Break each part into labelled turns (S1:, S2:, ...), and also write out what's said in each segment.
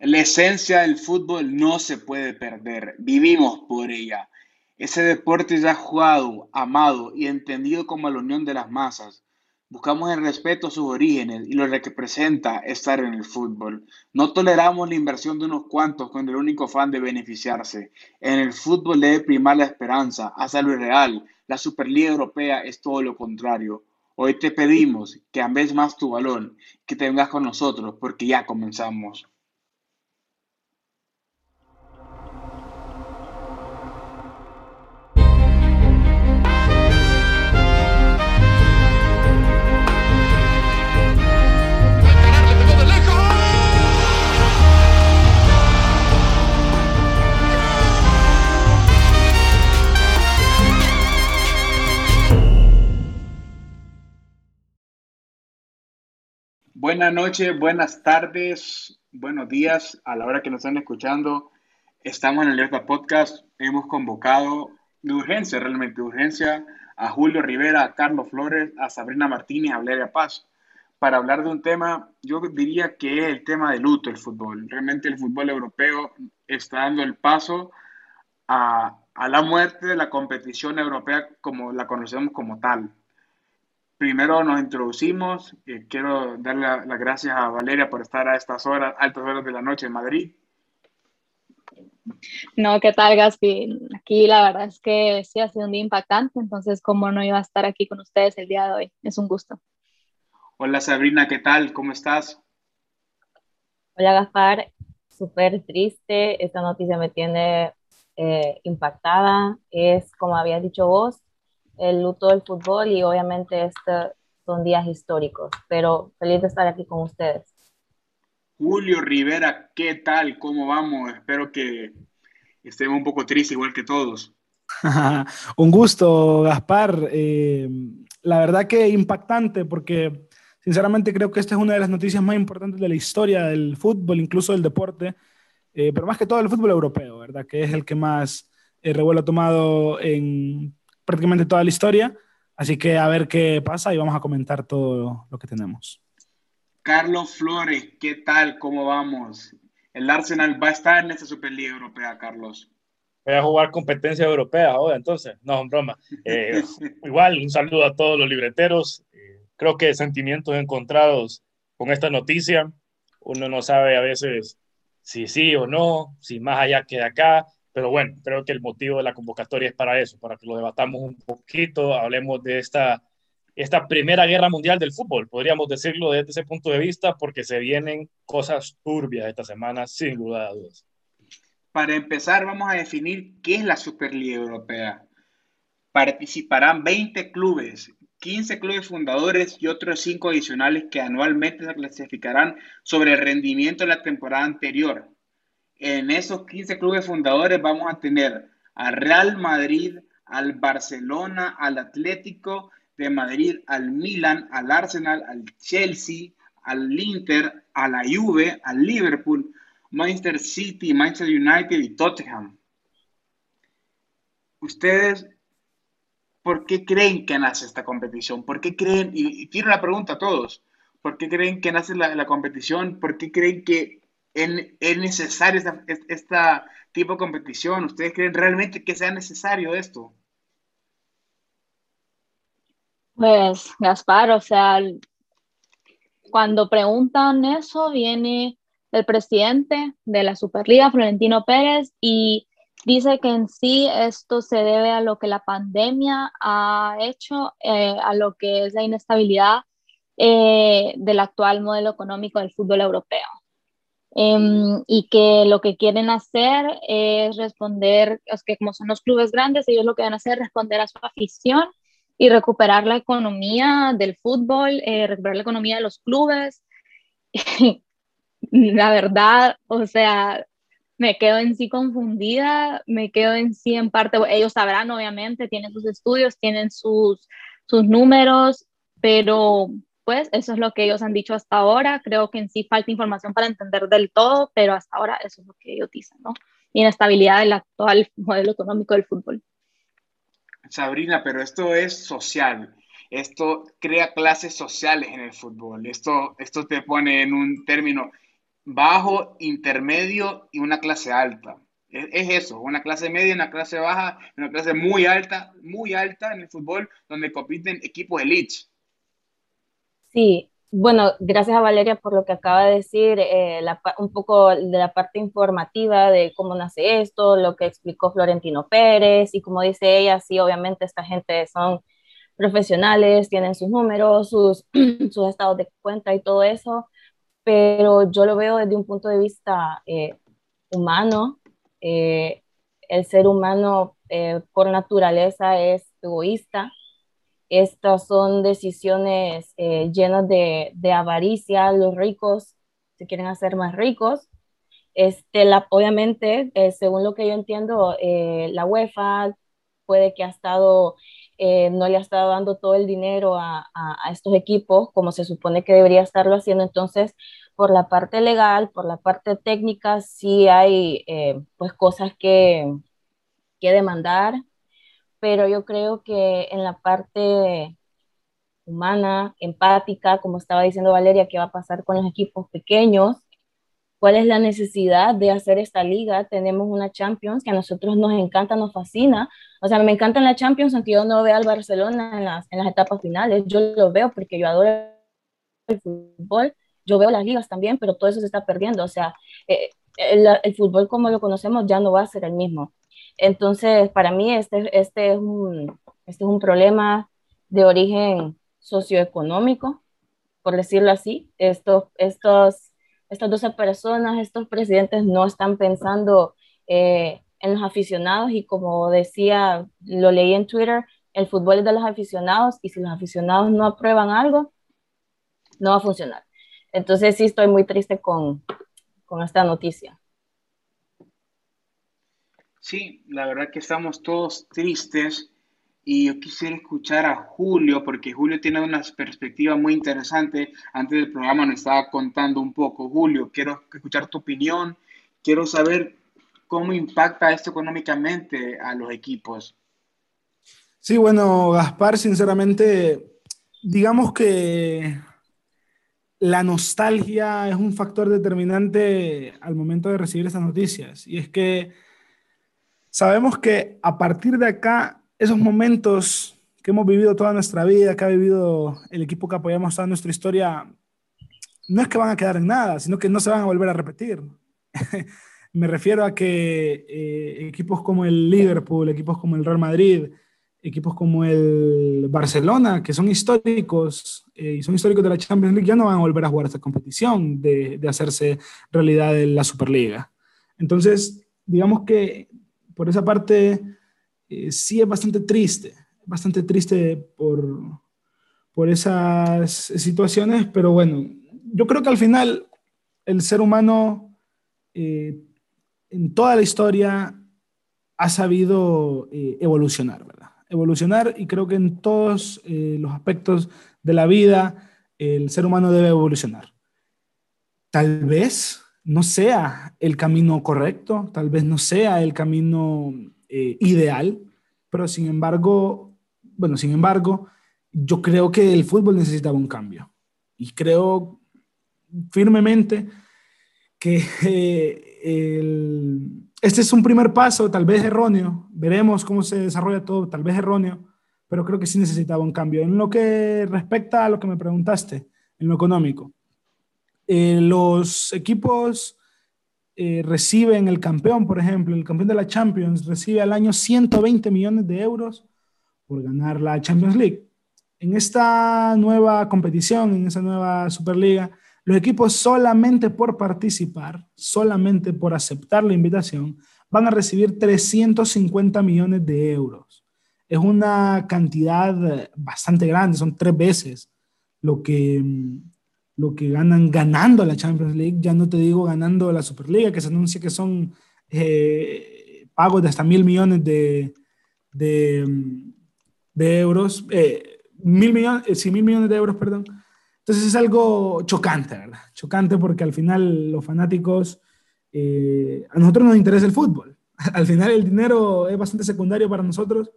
S1: La esencia del fútbol no se puede perder, vivimos por ella. Ese deporte ya jugado, amado y entendido como la unión de las masas. Buscamos el respeto a sus orígenes y lo que representa estar en el fútbol. No toleramos la inversión de unos cuantos con el único fan de beneficiarse. En el fútbol debe primar la esperanza, hasta lo real. La Superliga Europea es todo lo contrario. Hoy te pedimos que ames más tu balón, que te vengas con nosotros, porque ya comenzamos. Buenas noches, buenas tardes, buenos días a la hora que nos están escuchando. Estamos en Alerta Podcast. Hemos convocado de urgencia, realmente de urgencia, a Julio Rivera, a Carlos Flores, a Sabrina Martínez, a Valeria Paz, para hablar de un tema, yo diría que es el tema de luto, el fútbol. Realmente el fútbol europeo está dando el paso a, a la muerte de la competición europea como la conocemos como tal primero nos introducimos. Eh, quiero darle las gracias a Valeria por estar a estas horas, altas horas de la noche en Madrid.
S2: No, ¿qué tal, Gaspi? Aquí la verdad es que sí ha sido un día impactante, entonces, ¿cómo no iba a estar aquí con ustedes el día de hoy? Es un gusto.
S1: Hola, Sabrina, ¿qué tal? ¿Cómo estás?
S3: Hola, Gaspar. Súper triste. Esta noticia me tiene eh, impactada. Es, como habías dicho vos, el luto del fútbol y obviamente este son días históricos, pero feliz de estar aquí con ustedes.
S1: Julio Rivera, ¿qué tal? ¿Cómo vamos? Espero que estemos un poco tristes igual que todos.
S4: un gusto, Gaspar. Eh, la verdad que impactante porque sinceramente creo que esta es una de las noticias más importantes de la historia del fútbol, incluso del deporte, eh, pero más que todo el fútbol europeo, ¿verdad? Que es el que más eh, revuelo ha tomado en prácticamente toda la historia. Así que a ver qué pasa y vamos a comentar todo lo que tenemos.
S1: Carlos Flores, ¿qué tal? ¿Cómo vamos? El Arsenal va a estar en esta Superliga Europea, Carlos.
S5: Voy a jugar competencia europea ahora, entonces. No, broma. Eh, igual, un saludo a todos los libreteros. Eh, creo que sentimientos encontrados con esta noticia. Uno no sabe a veces si sí o no, si más allá que de acá. Pero bueno, creo que el motivo de la convocatoria es para eso, para que lo debatamos un poquito, hablemos de esta, esta primera guerra mundial del fútbol, podríamos decirlo desde ese punto de vista, porque se vienen cosas turbias esta semana, sin lugar a dudas.
S1: Para empezar, vamos a definir qué es la Superliga Europea. Participarán 20 clubes, 15 clubes fundadores y otros 5 adicionales que anualmente se clasificarán sobre el rendimiento de la temporada anterior en esos 15 clubes fundadores vamos a tener al Real Madrid, al Barcelona, al Atlético de Madrid, al Milan, al Arsenal, al Chelsea, al Inter, a la Juve, al Liverpool, Manchester City, Manchester United y Tottenham. Ustedes, ¿por qué creen que nace esta competición? ¿Por qué creen, y, quiero la pregunta a todos, ¿por qué creen que nace la competición? ¿Por qué creen que es necesario esta, tipo de competición? ¿Ustedes creen realmente que sea necesario esto?
S2: Pues, Gaspar, o sea, cuando preguntan eso, viene el presidente de la Superliga, Florentino Pérez, y dice que en sí esto se debe a lo que la pandemia ha hecho, eh, a lo que es la inestabilidad eh, del actual modelo económico del fútbol europeo. Em, y que lo que quieren hacer es responder, es que como son los clubes grandes, ellos lo que van a hacer es responder a su afición y recuperar la economía del fútbol, eh, recuperar la economía de los clubes. la verdad, o sea, me quedo en sí confundida, me quedo en sí en parte, ellos sabrán obviamente, tienen sus estudios, tienen sus, sus números, pero pues eso es lo que ellos han dicho hasta ahora. Creo que en sí falta información para entender del todo, pero hasta ahora eso es lo que ellos dicen, ¿no? Inestabilidad del actual modelo económico del fútbol.
S1: Sabrina, pero esto es social. Esto crea clases sociales en el fútbol. Esto, esto te pone en un término. bajo, intermedio y una clase alta. Es, eso, una clase media, una clase baja, una clase muy alta, muy alta en el fútbol, donde compiten equipos elite.
S6: Sí, bueno, gracias a Valeria por lo que acaba de decir, eh, un poco de la parte informativa de cómo nace esto, lo que explicó Florentino Pérez y como dice ella, sí, obviamente esta gente son profesionales, tienen sus números, sus, estados de cuenta y todo eso, pero yo lo veo desde un punto de vista eh, humano. Eh, el ser humano por naturaleza es egoísta estas son decisiones eh, llenas de, avaricia. Los ricos se quieren hacer más ricos. Este, la, obviamente, eh, según lo que yo entiendo, eh, la UEFA puede que ha estado, no le ha estado dando todo el dinero a, estos equipos como se supone que debería estarlo haciendo. Entonces, por la parte legal, por la parte técnica, sí hay pues cosas que, que demandar pero yo creo que en la parte humana, empática, como estaba diciendo Valeria, ¿qué va a pasar con los equipos pequeños? ¿Cuál es la necesidad de hacer esta liga? Tenemos una Champions que a nosotros nos encanta, nos fascina. O sea, me encanta la Champions, aunque yo no veo al Barcelona en las, en las etapas finales. Yo lo veo porque yo adoro el fútbol. Yo veo las ligas también, pero todo eso se está perdiendo. O sea, eh, el, el fútbol como lo conocemos ya no va a ser el mismo. Entonces, para mí este, este, es, un, este es un problema de origen socioeconómico, por decirlo así. Estos, estos, estas 12 personas, estos presidentes no están pensando eh, en los aficionados y como decía, lo leí en Twitter, el fútbol es de los aficionados y si los aficionados no aprueban algo, no va a funcionar. Entonces sí estoy muy triste con, con esta noticia.
S1: Sí, la verdad que estamos todos tristes y yo quisiera escuchar a Julio porque Julio tiene una perspectiva muy interesante. Antes del programa nos estaba contando un poco. Julio, quiero escuchar tu opinión, quiero saber cómo impacta esto económicamente a los equipos.
S4: Sí, bueno, Gaspar, sinceramente, digamos que la nostalgia es un factor determinante al momento de recibir esas noticias. Y es que Sabemos que a partir de acá, esos momentos que hemos vivido toda nuestra vida, que ha vivido el equipo que apoyamos toda nuestra historia, no es que van a quedar en nada, sino que no se van a volver a repetir. Me refiero a que eh, equipos como el Liverpool, equipos como el Real Madrid, equipos como el Barcelona, que son históricos eh, y son históricos de la Champions League, ya no van a volver a jugar esta competición de, de hacerse realidad en la Superliga. Entonces, digamos que por esa parte eh, sí es bastante triste, bastante triste por, por esas situaciones, pero bueno, yo creo que al final el ser humano eh, en toda la historia ha sabido eh, evolucionar, ¿verdad? Evolucionar y creo que en todos los aspectos de la vida el ser humano debe evolucionar. Tal vez no sea el camino correcto, tal vez no sea el camino eh, ideal, pero sin embargo, bueno, sin embargo, yo creo que el fútbol necesitaba un cambio. Y creo firmemente que eh, este es un primer paso, tal vez erróneo, veremos cómo se desarrolla todo, tal vez erróneo, pero creo que sí necesitaba un cambio. En lo que respecta a lo que me preguntaste, en lo económico, eh, los equipos eh, reciben el campeón, por ejemplo, el campeón de la Champions recibe al año 120 millones de euros por ganar la Champions League. En esta nueva competición, en esa nueva Superliga, los equipos solamente por participar, solamente por aceptar la invitación, van a recibir 350 millones de euros. Es una cantidad bastante grande, son tres veces lo que lo que ganan ganando la Champions League, ya no te digo ganando la Superliga, que se anuncia que son eh, pagos de hasta mil millones de, de, euros, eh, mil millones, eh, sí, mil millones de euros, perdón. Entonces es algo chocante, ¿verdad? Chocante porque al final los fanáticos, a nosotros nos interesa el fútbol. Al final el dinero es bastante secundario para nosotros.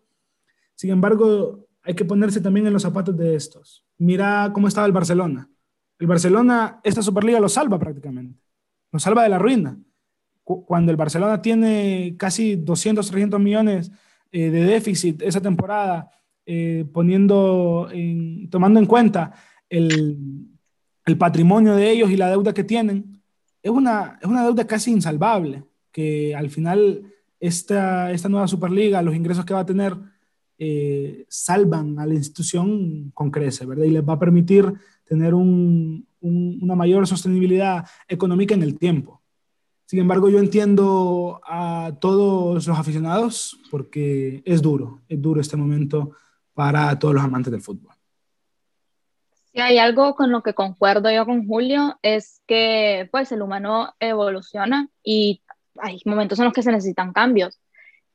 S4: Sin embargo, hay que ponerse también en los zapatos de estos. Mira cómo estaba el Barcelona el Barcelona, esta Superliga lo salva prácticamente. nos salva de la ruina. Cuando el Barcelona tiene casi 200, 300 millones eh, de déficit esa temporada, eh, poniendo tomando en cuenta el, el, patrimonio de ellos y la deuda que tienen, es una, es una deuda casi insalvable, que al final esta, esta nueva Superliga, los ingresos que va a tener, eh, salvan a la institución con crece, ¿verdad? Y les va a permitir tener un, una mayor sostenibilidad económica en el tiempo. Sin embargo, yo entiendo a todos los aficionados porque es duro, es duro este momento para todos los amantes del fútbol.
S2: Si hay algo con lo que concuerdo yo con Julio, es que pues el humano evoluciona y hay momentos en los que se necesitan cambios.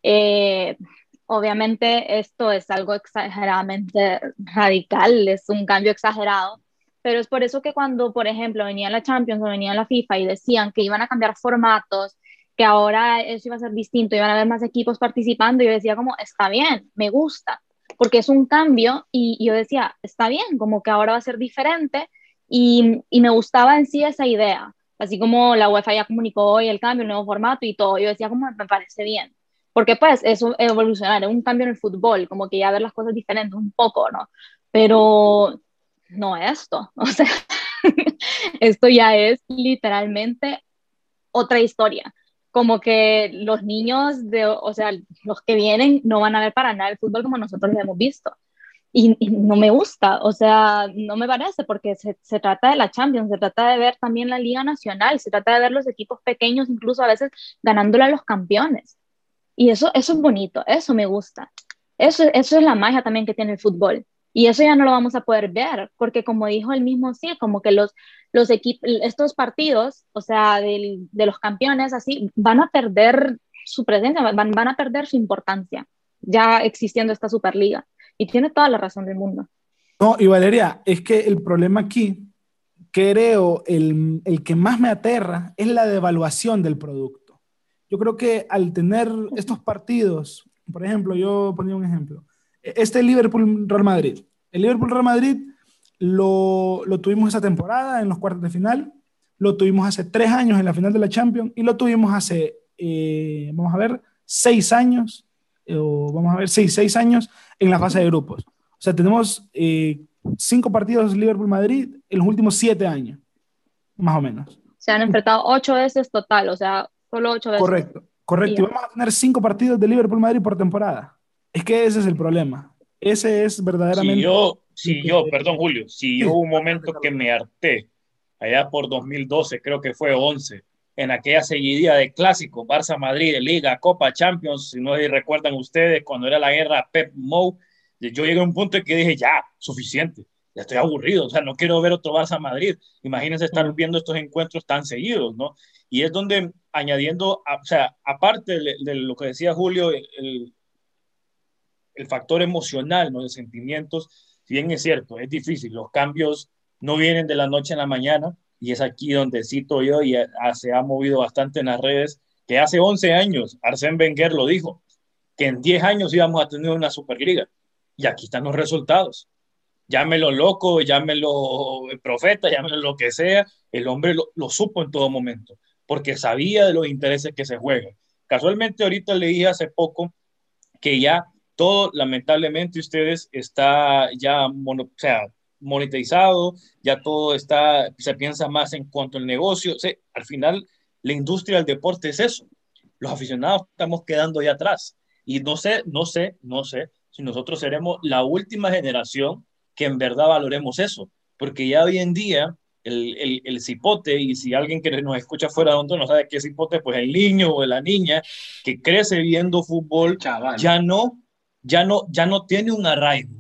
S2: Eh, obviamente esto es algo exageradamente radical, es un cambio exagerado, pero es por eso que cuando, por ejemplo, venía la Champions o venía la FIFA y decían que iban a cambiar formatos, que ahora eso iba a ser distinto, iban a haber más equipos participando, yo decía como, está bien, me gusta, porque es un cambio y, yo decía, está bien, como que ahora va a ser diferente y, y, me gustaba en sí esa idea, así como la UEFA ya comunicó hoy el cambio, el nuevo formato y todo, yo decía como me parece bien, porque pues es evolucionar, es un cambio en el fútbol, como que ya ver las cosas diferentes un poco, ¿no? Pero no esto, o sea, esto ya es literalmente otra historia. Como que los niños, de, o sea, los que vienen no van a ver para nada el fútbol como nosotros lo hemos visto. Y, no me gusta, o sea, no me parece porque se, se, trata de la Champions, se trata de ver también la Liga Nacional, se trata de ver los equipos pequeños, incluso a veces ganándole a los campeones. Y eso, eso es bonito, eso me gusta. Eso, eso es la magia también que tiene el fútbol. Y eso ya no lo vamos a poder ver, porque como dijo el mismo sí, como que los, los equipos, estos partidos, o sea, de, de los campeones, así, van a perder su presencia, van, van a perder su importancia, ya existiendo esta Superliga. Y tiene toda la razón del mundo.
S4: No, y Valeria, es que el problema aquí, creo, el, el que más me aterra es la devaluación del producto. Yo creo que al tener estos partidos, por ejemplo, yo ponía un ejemplo, este Liverpool-Real Madrid. El Liverpool-Real Madrid lo, lo, tuvimos esa temporada en los cuartos de final, lo tuvimos hace tres años en la final de la Champions y lo tuvimos hace, eh, vamos a ver, seis años, eh, o vamos a ver, seis, seis años en la fase de grupos. O sea, tenemos eh, cinco partidos Liverpool-Madrid en los últimos siete años, más o menos.
S2: Se han enfrentado ocho veces total, o sea, solo ocho veces.
S4: Correcto, correcto. Y vamos a tener cinco partidos de Liverpool-Madrid por temporada. Es que ese es el problema. Ese es verdaderamente...
S5: Si yo, si yo perdón Julio, si yo hubo un momento que me harté, allá por 2012, creo que fue 11, en aquella seguidilla de clásicos, Barça-Madrid, Liga, Copa, Champions, si no recuerdan ustedes, cuando era la guerra Pep Mou, yo llegué a un punto en que dije, ya, suficiente, ya estoy aburrido, o sea, no quiero ver otro Barça-Madrid. Imagínense estar viendo estos encuentros tan seguidos, ¿no? Y es donde, añadiendo, o sea, aparte de, de lo que decía Julio, el, el factor emocional, ¿no? de sentimientos, si bien es cierto, es difícil, los cambios no vienen de la noche a la mañana, y es aquí donde cito yo, y se ha movido bastante en las redes, que hace 11 años Arsène Wenger lo dijo, que en 10 años íbamos a tener una Superliga, y aquí están los resultados. Llámelo loco, llámelo profeta, llámelo lo que sea, el hombre lo, lo supo en todo momento, porque sabía de los intereses que se juegan. Casualmente ahorita leí hace poco que ya todo lamentablemente ustedes está ya o sea, monetizado, ya todo está, se piensa más en cuanto al negocio. O al final, la industria del deporte es eso. Los aficionados estamos quedando ya atrás. Y no sé, no sé, no sé si nosotros seremos la última generación que en verdad valoremos eso. Porque ya hoy en día el, el, el, cipote, y si alguien que nos escucha fuera de donde no sabe qué es cipote, pues el niño o la niña que crece viendo fútbol ya no ya no, ya no tiene un arraigo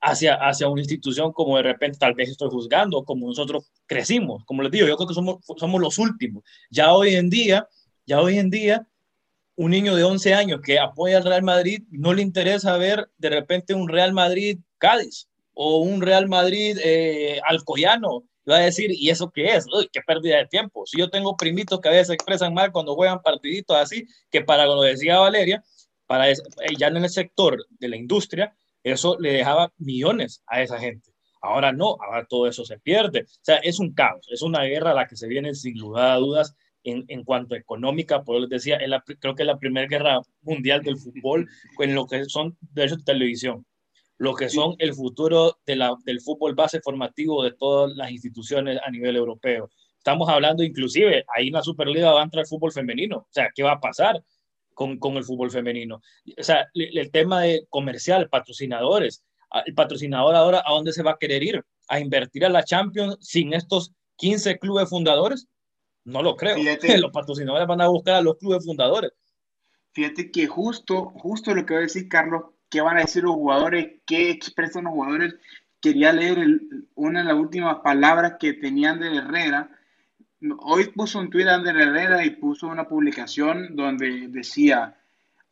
S5: hacia, hacia una institución como de repente tal vez estoy juzgando, como nosotros crecimos. Como les digo, yo creo que somos, somos los últimos. Ya hoy en día, ya hoy en día, un niño de 11 años que apoya al Real Madrid no le interesa ver de repente un Real Madrid Cádiz o un Real Madrid eh, Alcoyano. Va a decir, ¿y eso qué es? Uy, qué pérdida de tiempo. Si yo tengo primitos que a veces expresan mal cuando juegan partiditos así, que para lo decía Valeria, para ya en el sector de la industria, eso le dejaba millones a esa gente. Ahora no, ahora todo eso se pierde. O sea, es un caos, es una guerra a la que se viene sin lugar a dudas en, en cuanto a económica, por les decía, la, creo que es la primera guerra mundial del fútbol en lo que son derechos de televisión, lo que son el futuro de la, del fútbol base formativo de todas las instituciones a nivel europeo. Estamos hablando inclusive, ahí en la Superliga va a entrar el fútbol femenino, o sea, ¿qué va a pasar? Con, con, el fútbol femenino. O sea, el, el tema de comercial, patrocinadores, el patrocinador ahora a dónde se va a querer ir, a invertir a la Champions sin estos 15 clubes fundadores. No lo creo. Fíjate, los patrocinadores van a buscar a los clubes fundadores.
S1: Fíjate que justo, justo lo que va a decir Carlos, qué van a decir los jugadores, qué expresan los jugadores. Quería leer el, una de las últimas palabras que tenían de Herrera. Hoy puso un tweet de Herrera y puso una publicación donde decía,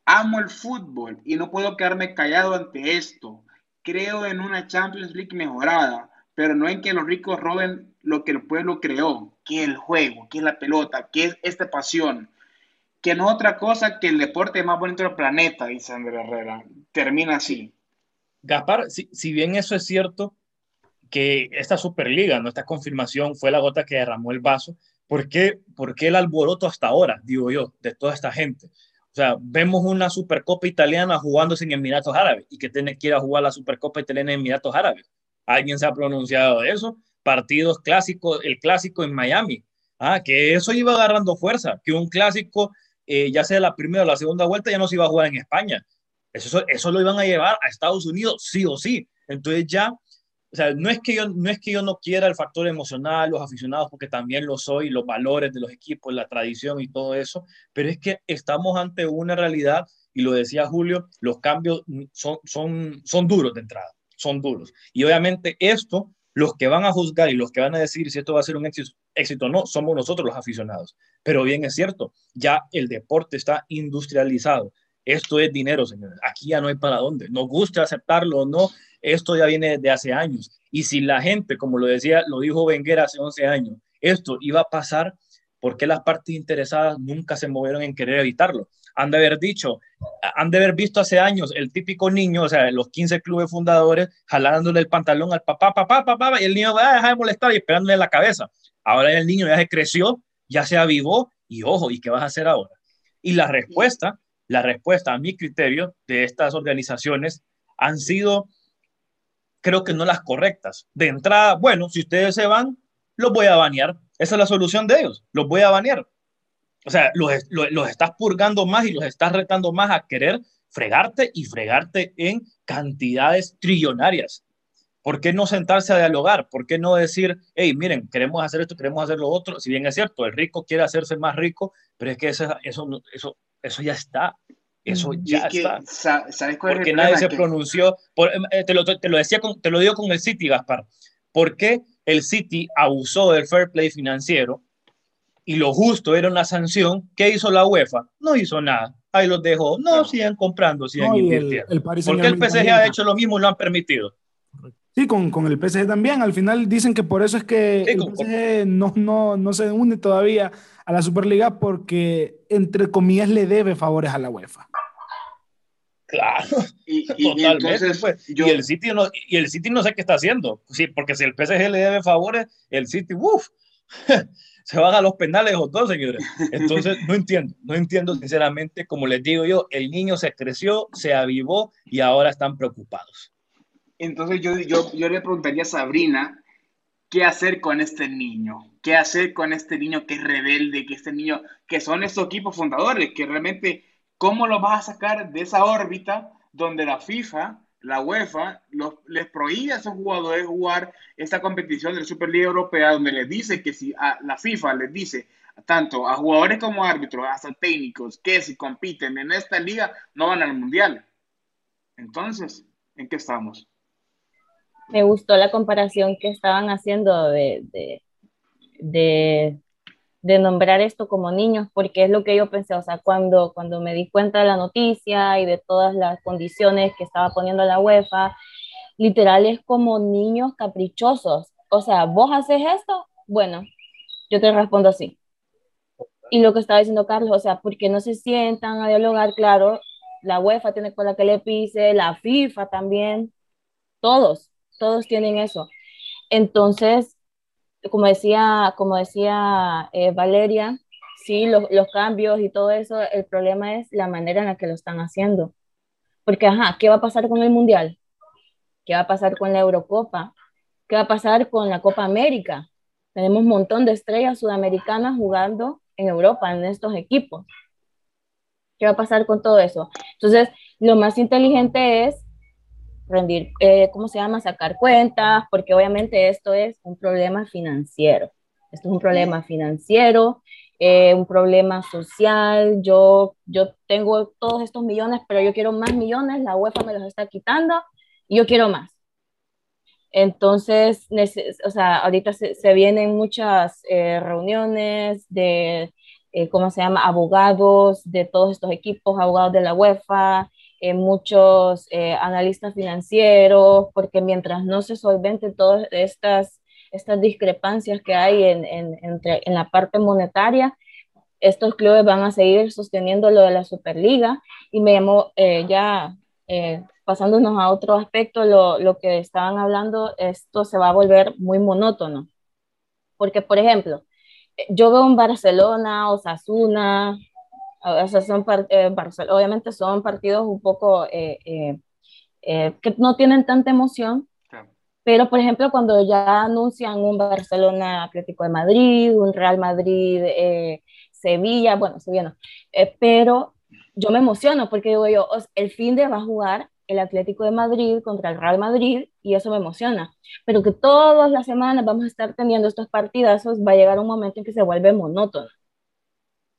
S1: amo el fútbol y no puedo quedarme callado ante esto. Creo en una Champions League mejorada, pero no en que los ricos roben lo que el pueblo creó, que el juego, que es la pelota, que es esta pasión, que no es otra cosa que el deporte más bonito del planeta, dice Andrés Herrera. Termina así.
S5: Gaspar, si, si bien eso es cierto, que esta Superliga, ¿no? esta confirmación fue la gota que derramó el vaso, ¿por qué, ¿por qué el alboroto hasta ahora, digo yo, de toda esta gente? O sea, vemos una Supercopa italiana jugándose en Emiratos Árabes y que tiene que ir a jugar la Supercopa italiana en Emiratos Árabes. ¿Alguien se ha pronunciado de eso? Partidos clásicos, el clásico en Miami. Ah, que eso iba agarrando fuerza, que un clásico, eh, ya sea la primera o la segunda vuelta, ya no se iba a jugar en España. Eso, eso lo iban a llevar a Estados Unidos, sí o sí. Entonces ya o sea, no es, que yo, no es que yo no quiera el factor emocional, los aficionados, porque también lo soy, los valores de los equipos, la tradición y todo eso, pero es que estamos ante una realidad, y lo decía Julio, los cambios son, son, son duros de entrada, son duros. Y obviamente esto, los que van a juzgar y los que van a decir si esto va a ser un éxito, éxito o no, somos nosotros los aficionados. Pero bien es cierto, ya el deporte está industrializado. Esto es dinero, señores. Aquí ya no hay para dónde. Nos gusta aceptarlo o no, esto ya viene de hace años. Y si la gente, como lo decía, lo dijo Wenger hace 11 años, esto iba a pasar, ¿por qué las partes interesadas nunca se movieron en querer evitarlo? Han de haber dicho, han de haber visto hace años el típico niño, o sea, los 15 clubes fundadores, jalándole el pantalón al papá, papá, papá, y el niño va a dejar de molestar y esperándole la cabeza. Ahora el niño ya se creció, ya se avivó, y ojo, ¿y qué vas a hacer ahora? Y la respuesta, la respuesta a mi criterio de estas organizaciones han sido creo que no las correctas. De entrada, bueno, si ustedes se van, los voy a banear. Esa es la solución de ellos, los voy a banear. O sea, los, los, los estás purgando más y los estás retando más a querer fregarte y fregarte en cantidades trillonarias. ¿Por qué no sentarse a dialogar? ¿Por qué no decir, hey, miren, queremos hacer esto, queremos hacer lo otro? Si bien es cierto, el rico quiere hacerse más rico, pero es que eso, eso, eso, eso ya está. Eso ya está.
S1: ¿Sabes cuál
S5: Porque nadie se pronunció. Por, eh, te, lo, te, lo, decía con, te lo digo con el City, Gaspar. ¿Por qué el City abusó del fair play financiero y lo justo era una sanción? ¿Qué hizo la UEFA? No hizo nada. Ahí los dejó. No, no. sigan comprando, sigan no, invirtiendo. El, el Porque el PSG ha hecho lo mismo y lo han permitido.
S4: Sí, con, con, el PSG también. Al final dicen que por eso es que sí, el con, PSG no, no, no se une todavía a la Superliga porque, entre comillas, le debe favores a la UEFA.
S5: Claro, y, y, totalmente. Entonces, pues. yo... y, el City no, y el City no sé qué está haciendo. Sí, porque si el PSG le debe favores, el City, uff, se van a los penales o todo, señores. Entonces, no entiendo, no entiendo sinceramente. Como les digo yo, el niño se creció, se avivó y ahora están preocupados.
S1: Entonces, yo, yo, yo le preguntaría a Sabrina, ¿qué hacer con este niño? ¿Qué hacer con este niño que es rebelde, que este niño, que son estos equipos fundadores, que realmente ¿Cómo lo vas a sacar de esa órbita donde la FIFA, la UEFA, los, les prohíbe a esos jugadores jugar esta competición de la Superliga Europea, donde les dice que si la FIFA les dice tanto a jugadores como árbitros, hasta técnicos, que si compiten en esta liga no van al Mundial? Entonces, ¿en qué estamos?
S3: Me gustó la comparación que estaban haciendo de, de de nombrar esto como niños, porque es lo que yo pensé, o sea, cuando, cuando me di cuenta de la noticia y de todas las condiciones que estaba poniendo la UEFA, literal es como niños caprichosos. O sea, vos haces esto, bueno, yo te respondo así. Y lo que estaba diciendo Carlos, o sea, porque no se sientan a dialogar, claro, la UEFA tiene con la que le pise, la FIFA también, todos, todos tienen eso.
S6: Entonces, como decía, como decía eh, Valeria, sí, los, los, cambios y todo eso, el problema es la manera en la que lo están haciendo. Porque, ajá, ¿qué va a pasar con el Mundial? ¿Qué va a pasar con la Eurocopa? ¿Qué va a pasar con la Copa América? Tenemos un montón de estrellas sudamericanas jugando en Europa, en estos equipos. ¿Qué va a pasar con todo eso? Entonces, lo más inteligente es rendir, eh, ¿cómo se llama? Sacar cuentas, porque obviamente esto es un problema financiero. Esto es un problema financiero, eh, un problema social. Yo, yo tengo todos estos millones, pero yo quiero más millones, la UEFA me los está quitando y yo quiero más. Entonces, o sea, ahorita se, se vienen muchas eh, reuniones de, ¿cómo se llama?, abogados de todos estos equipos, abogados de la UEFA, eh, muchos eh, analistas financieros, porque mientras no se solventen todas estas, estas discrepancias que hay en, en, entre, en la parte monetaria, estos clubes van a seguir sosteniendo lo de la Superliga. Y me llamó eh, ya pasándonos a otro aspecto, lo, lo, que estaban hablando, esto se va a volver muy monótono. Porque, por ejemplo, yo veo en Barcelona, Osasuna, o sea, son eh, obviamente son partidos un poco eh, eh, que no tienen tanta emoción, pero por ejemplo cuando ya anuncian un Barcelona Atlético de Madrid, un Real Madrid Sevilla, bueno, Sevilla no, pero yo me emociono porque digo yo, el fin de va a jugar el Atlético de Madrid contra el Real Madrid y eso me emociona. Pero que todas las semanas vamos a estar teniendo estos partidazos, va a llegar un momento en que se vuelve monótono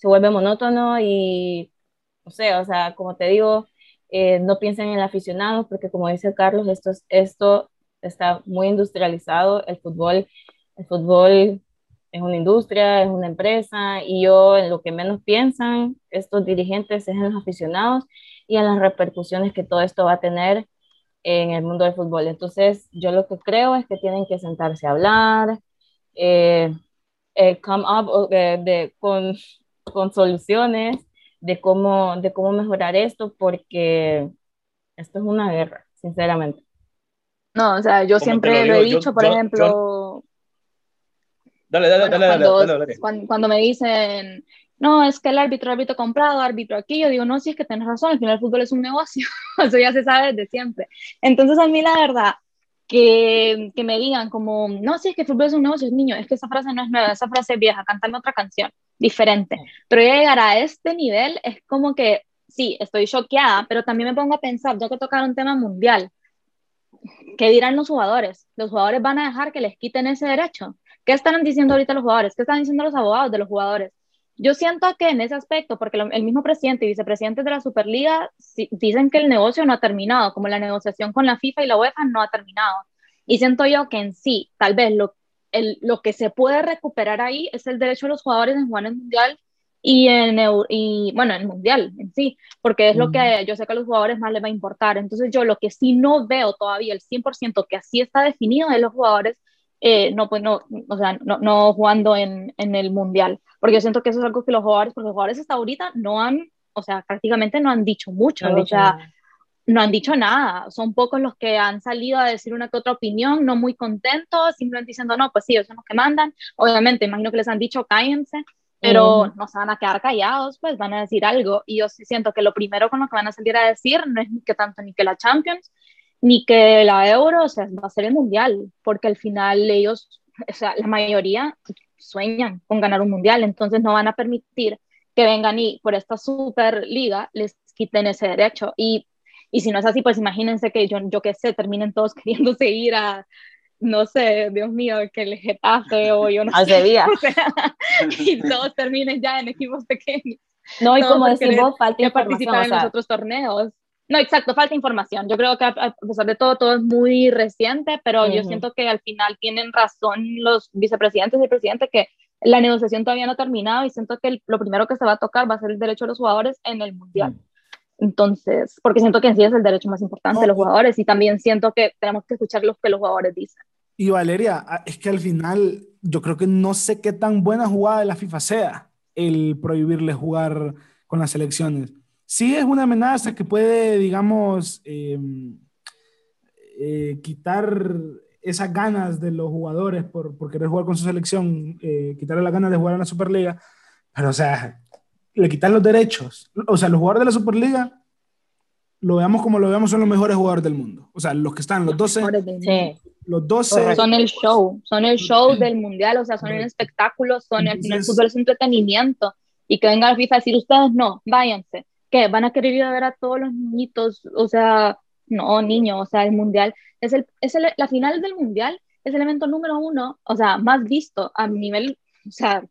S6: se vuelve monótono y, no sé, o sea, como te digo, eh, no piensen en el aficionado, porque como dice Carlos, esto, esto está muy industrializado, el fútbol, el fútbol es una industria, es una empresa, y yo en lo que menos piensan estos dirigentes es en los aficionados y en las repercusiones que todo esto va a tener en el mundo del fútbol. Entonces, yo lo que creo es que tienen que sentarse a hablar, eh, eh, come up de, con con soluciones de cómo, de cómo mejorar esto, porque esto es una guerra, sinceramente.
S2: No, o sea, yo siempre lo, he dicho, por ejemplo...
S5: Dale, dale, dale,
S2: cuando,
S5: dale,
S2: Cuando, me dicen, no, es que el árbitro, árbitro comprado, árbitro aquí, yo digo, no, si es que tienes razón, al final el fútbol es un negocio, eso ya se sabe desde siempre. Entonces, a mí la verdad, que, que, me digan como, no, si es que el fútbol es un negocio, es niño, es que esa frase no es nueva, esa frase es vieja, cántame otra canción diferente. Pero llegar a este nivel es como que, sí, estoy choqueada, pero también me pongo a pensar, ya que tocar un tema mundial, ¿qué dirán los jugadores? ¿Los jugadores van a dejar que les quiten ese derecho? ¿Qué están diciendo ahorita los jugadores? ¿Qué están diciendo los abogados de los jugadores? Yo siento que en ese aspecto, porque el mismo presidente y vicepresidente de la Superliga dicen que el negocio no ha terminado, como la negociación con la FIFA y la UEFA no ha terminado. Y siento yo que en sí, tal vez lo lo que se puede recuperar ahí es el derecho de los jugadores en jugar en el Mundial y en, y, bueno, en el Mundial en sí, porque es lo que yo sé que a los jugadores más les va a importar. Entonces yo lo que sí no veo todavía el 100% que así está definido es los jugadores eh, no, pues no, o sea, no, no jugando en, en, el Mundial, porque yo siento que eso es algo que los jugadores, porque los jugadores hasta ahorita no han, o sea, prácticamente no han dicho mucho, o sea, no han dicho nada, son pocos los que han salido a decir una que otra opinión, no muy contentos, simplemente diciendo, no, pues sí, ellos son los que mandan, obviamente, imagino que les han dicho, cállense, pero no se van a quedar callados, pues van a decir algo, y yo sí siento que lo primero con lo que van a salir a decir no es ni que tanto ni que la Champions, ni que la Euro, o sea, va a ser el Mundial, porque al final ellos, o sea, la mayoría sueñan con ganar un Mundial, entonces no van a permitir que vengan y por esta Superliga les quiten ese derecho, y y si no es así, pues imagínense que yo, yo qué sé, terminen todos queriendo seguir a, no sé, Dios mío, que el Getafe o yo no sé.
S6: Sevilla.
S2: y todos terminen ya en equipos pequeños.
S6: No, y como decimos, falta
S2: información. participar en los otros torneos. No, exacto, falta información. Yo creo que a pesar de todo, todo es muy reciente, pero yo siento que al final tienen razón los vicepresidentes y el presidente que la negociación todavía no ha terminado y siento que lo primero que se va a tocar va a ser el derecho de los jugadores en el Mundial. Entonces, porque siento que en sí es el derecho más importante de los jugadores y también siento que tenemos que escuchar lo que los jugadores dicen.
S4: Y Valeria, es que al final yo creo que no sé qué tan buena jugada de la FIFA sea el prohibirle jugar con las selecciones. Sí es una amenaza que puede, digamos, em, eh, quitar esas ganas de los jugadores por, por querer jugar con su selección, eh, quitarle las ganas de jugar en la Superliga, pero o sea, le quitan los derechos. O sea, los jugadores de la Superliga, lo veamos como lo veamos, son los mejores jugadores del mundo. O sea, los que están, los 12.
S2: Sí.
S4: Los 12.
S2: Son el show, son el show del mundial, o sea, son el espectáculo, son el, el fútbol es entretenimiento. Y que venga la FIFA a decir, ustedes no, váyanse. ¿Qué? ¿Van a querer ir a ver a todos los niñitos? O sea, no, niño, o sea, el mundial es, el, es el, la final del mundial, es el evento número uno, o sea, más visto a nivel, o sea,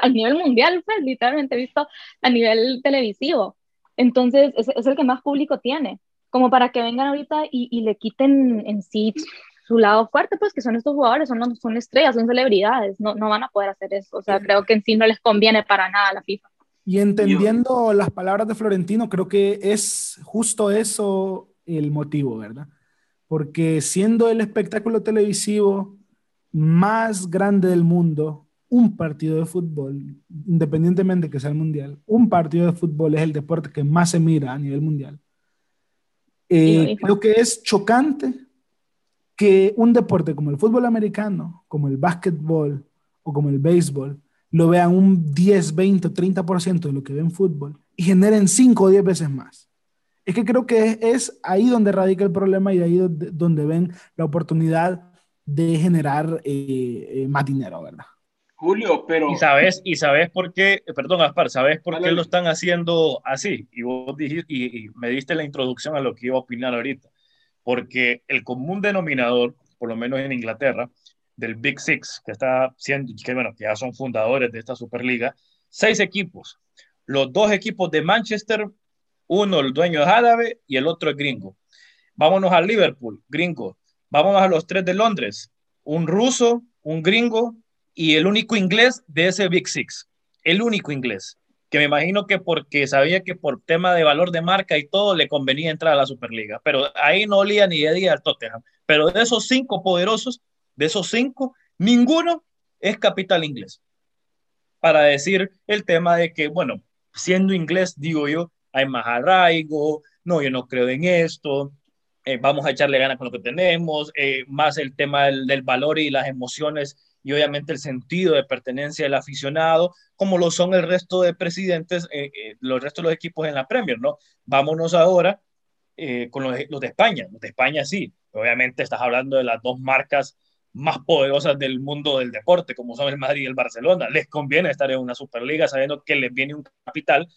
S2: a nivel mundial, pues, literalmente visto a nivel televisivo. Entonces, es, es, el que más público tiene, como para que vengan ahorita y, y, le quiten en sí su lado fuerte, pues que son estos jugadores, son, son estrellas, son celebridades, no, no van a poder hacer eso. O sea, creo que en sí no les conviene para nada a la FIFA.
S4: Y entendiendo Yo. las palabras de Florentino, creo que es justo eso el motivo, ¿verdad? Porque siendo el espectáculo televisivo más grande del mundo, un partido de fútbol, independientemente que sea el mundial, un partido de fútbol es el deporte que más se mira a nivel mundial. Eh, creo que es chocante que un deporte como el fútbol americano, como el básquetbol o como el béisbol, lo vean un 10, 20 o 30% de lo que ven fútbol y generen 5 o 10 veces más. Es que creo que es, es ahí donde radica el problema y ahí donde, donde ven la oportunidad de generar eh, eh, más dinero, ¿verdad?
S1: Julio, pero...
S5: ¿Y sabes, y sabes por qué, perdón, Aspar, sabes por vale. qué lo están haciendo así? Y vos dijiste, y, y me diste la introducción a lo que iba a opinar ahorita. Porque el común denominador, por lo menos en Inglaterra, del Big Six, que está siendo, que bueno, que ya son fundadores de esta Superliga, seis equipos. Los dos equipos de Manchester, uno el dueño es árabe y el otro es gringo. Vámonos a Liverpool, gringo. Vámonos a los tres de Londres, un ruso, un gringo y el único inglés de ese Big Six. El único inglés. Que me imagino que porque sabía que por tema de valor de marca y todo le convenía entrar a la Superliga. Pero ahí no olía ni de día al Tottenham. Pero de esos cinco poderosos, de esos cinco, ninguno es capital inglés. Para decir el tema de que, bueno, siendo inglés, digo yo, hay más arraigo, no, yo no creo en esto, eh, vamos a echarle ganas con lo que tenemos, eh, más el tema del, del, valor y las emociones y obviamente el sentido de pertenencia del aficionado, como lo son el resto de presidentes, eh, los restos de los equipos en la Premier, ¿no? Vámonos ahora con los, los de España, los de España sí, obviamente estás hablando de las dos marcas más poderosas del mundo del deporte, como son el Madrid y el Barcelona. Les conviene estar en una Superliga sabiendo que les viene un capital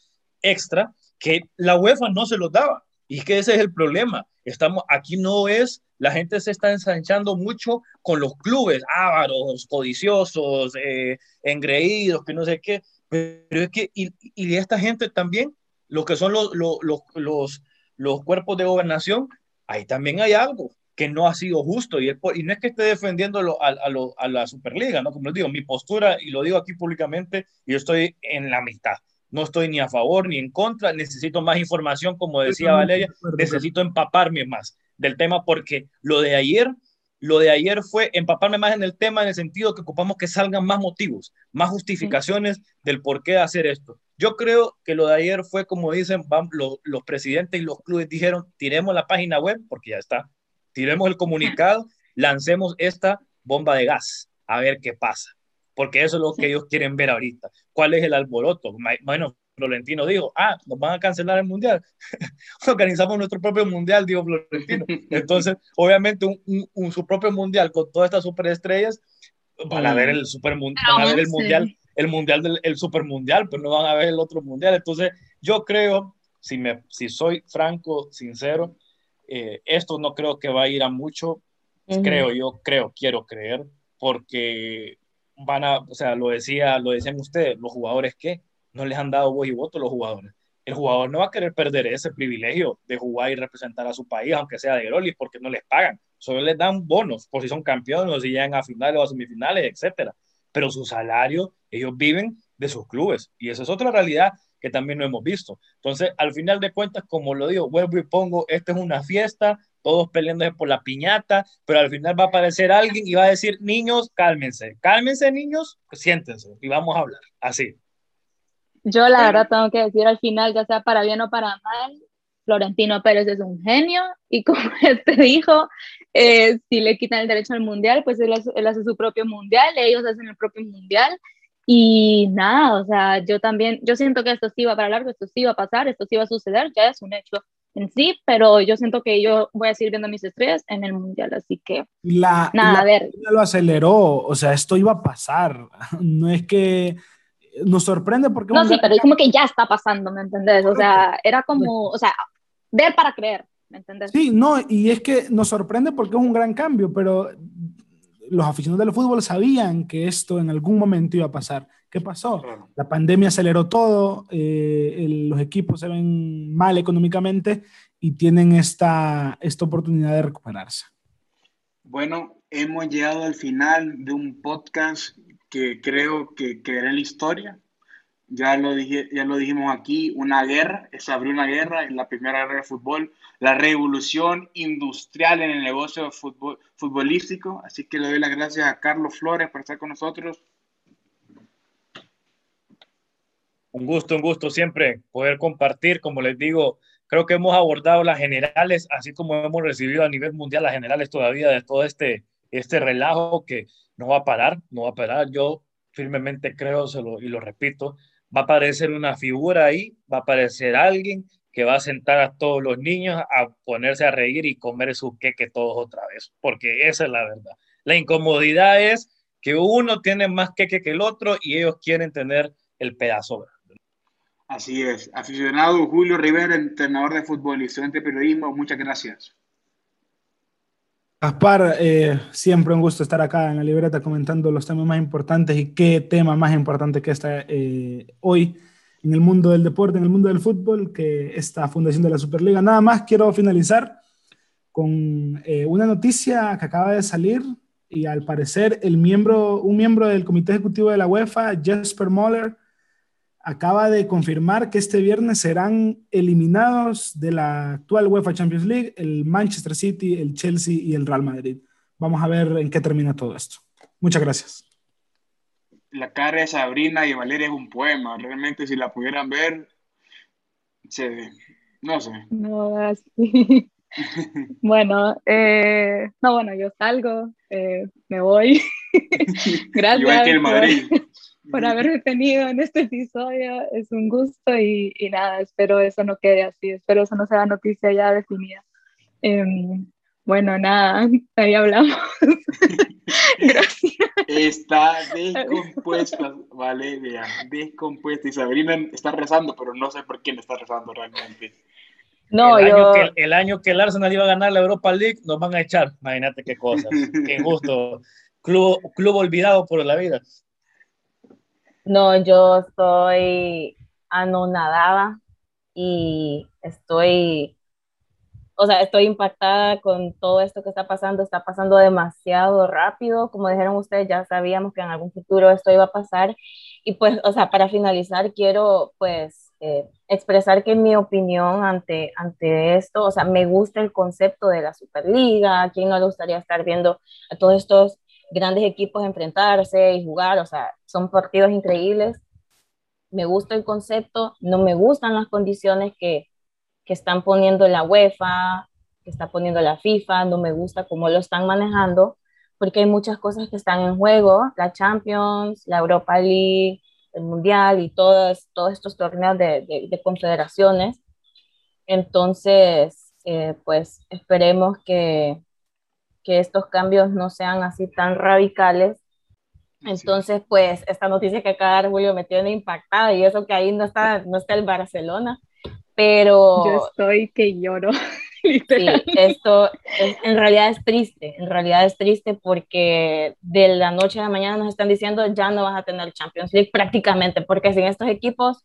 S5: extra que la UEFA no se los daba. Y es que ese es el problema. Estamos, aquí no es, la gente se está ensanchando mucho con los clubes, ávaros, codiciosos, eh, engreídos, que no sé qué. Pero es que, y, y esta gente también, lo que son los, los, los, los cuerpos de gobernación, ahí también hay algo que no ha sido justo y, y no es que esté defendiendo a, a, lo, a, la Superliga, ¿no? Como les digo, mi postura, y lo digo aquí públicamente, yo estoy en la mitad. No estoy ni a favor ni en contra, necesito más información, como decía Valeria, necesito empaparme más del tema porque lo de ayer, lo de ayer fue empaparme más en el tema en el sentido que ocupamos que salgan más motivos, más justificaciones del por qué hacer esto. Yo creo que lo de ayer fue como dicen van, los, presidentes y los clubes dijeron, tiremos la página web porque ya está, tiremos el comunicado, lancemos esta bomba de gas, a ver qué pasa, porque eso es lo que ellos quieren ver ahorita. ¿Cuál es el alboroto? Bueno, Florentino dijo, ah, nos van a cancelar el mundial. Organizamos nuestro propio mundial, dijo Florentino. Entonces, obviamente, un, un, un, su propio mundial con todas estas superestrellas, van a ver el super van a ver el mundial, el mundial del el super mundial, pero no van a ver el otro mundial. Entonces, yo creo, si, me, si soy franco, sincero, eh, esto no creo que va a ir a mucho, uh -huh. creo yo, creo, quiero creer, porque van a, o sea, lo decía, lo decían ustedes, los jugadores que no les han dado voz y voto los jugadores. El jugador no va a querer perder ese privilegio de jugar y representar a su país, aunque sea de Grolis, porque no les pagan. Solo les dan bonos por si son campeones o si llegan a finales o a semifinales, etcétera. Pero su salario, ellos viven de sus clubes. Y esa es otra realidad que también no hemos visto. Entonces, al final de cuentas, como lo digo, vuelvo y pongo, esta es una fiesta, todos peleándose por la piñata, pero al final va a aparecer alguien y va a decir, niños, cálmense, cálmense niños, siéntense y vamos a hablar, así.
S2: Yo la verdad tengo que decir al final, ya sea para bien o para mal, Florentino Pérez es un genio y como este dijo, eh, si le quitan el derecho al mundial, pues él hace, su propio mundial, ellos hacen el propio mundial y nada, o sea, yo también, yo siento que esto sí va para largo, esto sí va a pasar, esto sí va a suceder, ya es un hecho en sí, pero yo siento que yo voy a seguir viendo mis estrellas en el mundial, así que
S4: la, nada, a ver. Lo aceleró, o sea, esto iba a pasar, no es que nos sorprende porque...
S2: No, sí, pero es como que ya está pasando, ¿me entendés? O sea, era como, o sea, ver para creer, ¿me entendés?
S4: Sí, no, y es que nos sorprende porque es un gran cambio, pero los aficionados del fútbol sabían que esto en algún momento iba a pasar. ¿Qué pasó? La pandemia aceleró todo, eh, los equipos se ven mal económicamente y tienen esta, esta oportunidad de recuperarse.
S1: Bueno, hemos llegado al final de un podcast que creo que quedará en la historia. Ya lo, dije, ya lo dijimos aquí, una guerra, se abrió una guerra, en la primera guerra de fútbol, la revolución industrial en el negocio fútbol, futbolístico. Así que le doy las gracias a Carlos Flores por estar con nosotros.
S5: Un gusto, un gusto siempre poder compartir, como les digo, creo que hemos abordado las generales, así como hemos recibido a nivel mundial las generales todavía de todo este, este relajo que no va a parar, no va a parar. Yo firmemente creo, y lo repito, va a aparecer una figura ahí, va a aparecer alguien que va a sentar a todos los niños a ponerse a reír y comer su queque todos otra vez, porque esa es la verdad. La incomodidad es que uno tiene más queque que el otro y ellos quieren tener el pedazo.
S1: Así es. Aficionado Julio Rivera, entrenador de fútbol y estudiante periodismo, muchas gracias.
S4: Gaspar, eh, siempre un gusto estar acá en la libreta comentando los temas más importantes y qué tema más importante que está eh, hoy en el mundo del deporte, en el mundo del fútbol, que esta fundación de la Superliga. Nada más quiero finalizar con eh, una noticia que acaba de salir y al parecer el miembro, un miembro del comité ejecutivo de la UEFA, Jesper Moller, acaba de confirmar que este viernes serán eliminados de la actual UEFA Champions League el Manchester City, el Chelsea y el Real Madrid. Vamos a ver en qué termina todo esto. Muchas gracias.
S1: La cara de Sabrina y Valeria es un poema. Realmente si la pudieran ver, se, no sé.
S2: No, bueno, eh, no, bueno, yo salgo, eh, me voy. Gracias. Igual que el Madrid por haberme tenido en este episodio. Es un gusto y, y, nada, espero eso no quede así, espero eso no sea noticia ya definida. Em, bueno, nada, ahí hablamos. Gracias.
S1: Está descompuesta, Valeria, descompuesta. Y Sabrina está rezando, pero no sé por quién está rezando realmente.
S5: No, el, yo... año que, el año que el Arsenal iba a ganar la Europa League, nos van a echar. Imagínate qué cosas. qué gusto. Club, club olvidado por la vida.
S6: No, yo estoy anonadada y estoy, o sea, estoy impactada con todo esto que está pasando. Está pasando demasiado rápido. Como dijeron ustedes, ya sabíamos que en algún futuro esto iba a pasar. Y pues, o sea, para finalizar, quiero pues eh, expresar que mi opinión ante, ante esto, o sea, me gusta el concepto de la Superliga. ¿A quién no le gustaría estar viendo a todos estos grandes equipos enfrentarse y jugar, o sea, son partidos increíbles. Me gusta el concepto, no me gustan las condiciones que, que están poniendo la UEFA, que está poniendo la FIFA, no me gusta cómo lo están manejando, porque hay muchas cosas que están en juego, la Champions, la Europa League, el Mundial y todos, todos estos torneos de, de, confederaciones. Entonces, eh, pues esperemos que, que estos cambios no sean así tan radicales. Entonces, pues, esta noticia que acaba de dar Julio me tiene impactada y eso que ahí no está, no está el Barcelona, pero...
S2: Yo estoy que lloro.
S6: Sí, esto en realidad es triste, en realidad es triste porque de la noche a la mañana nos están diciendo ya no vas a tener Champions League prácticamente, porque sin estos equipos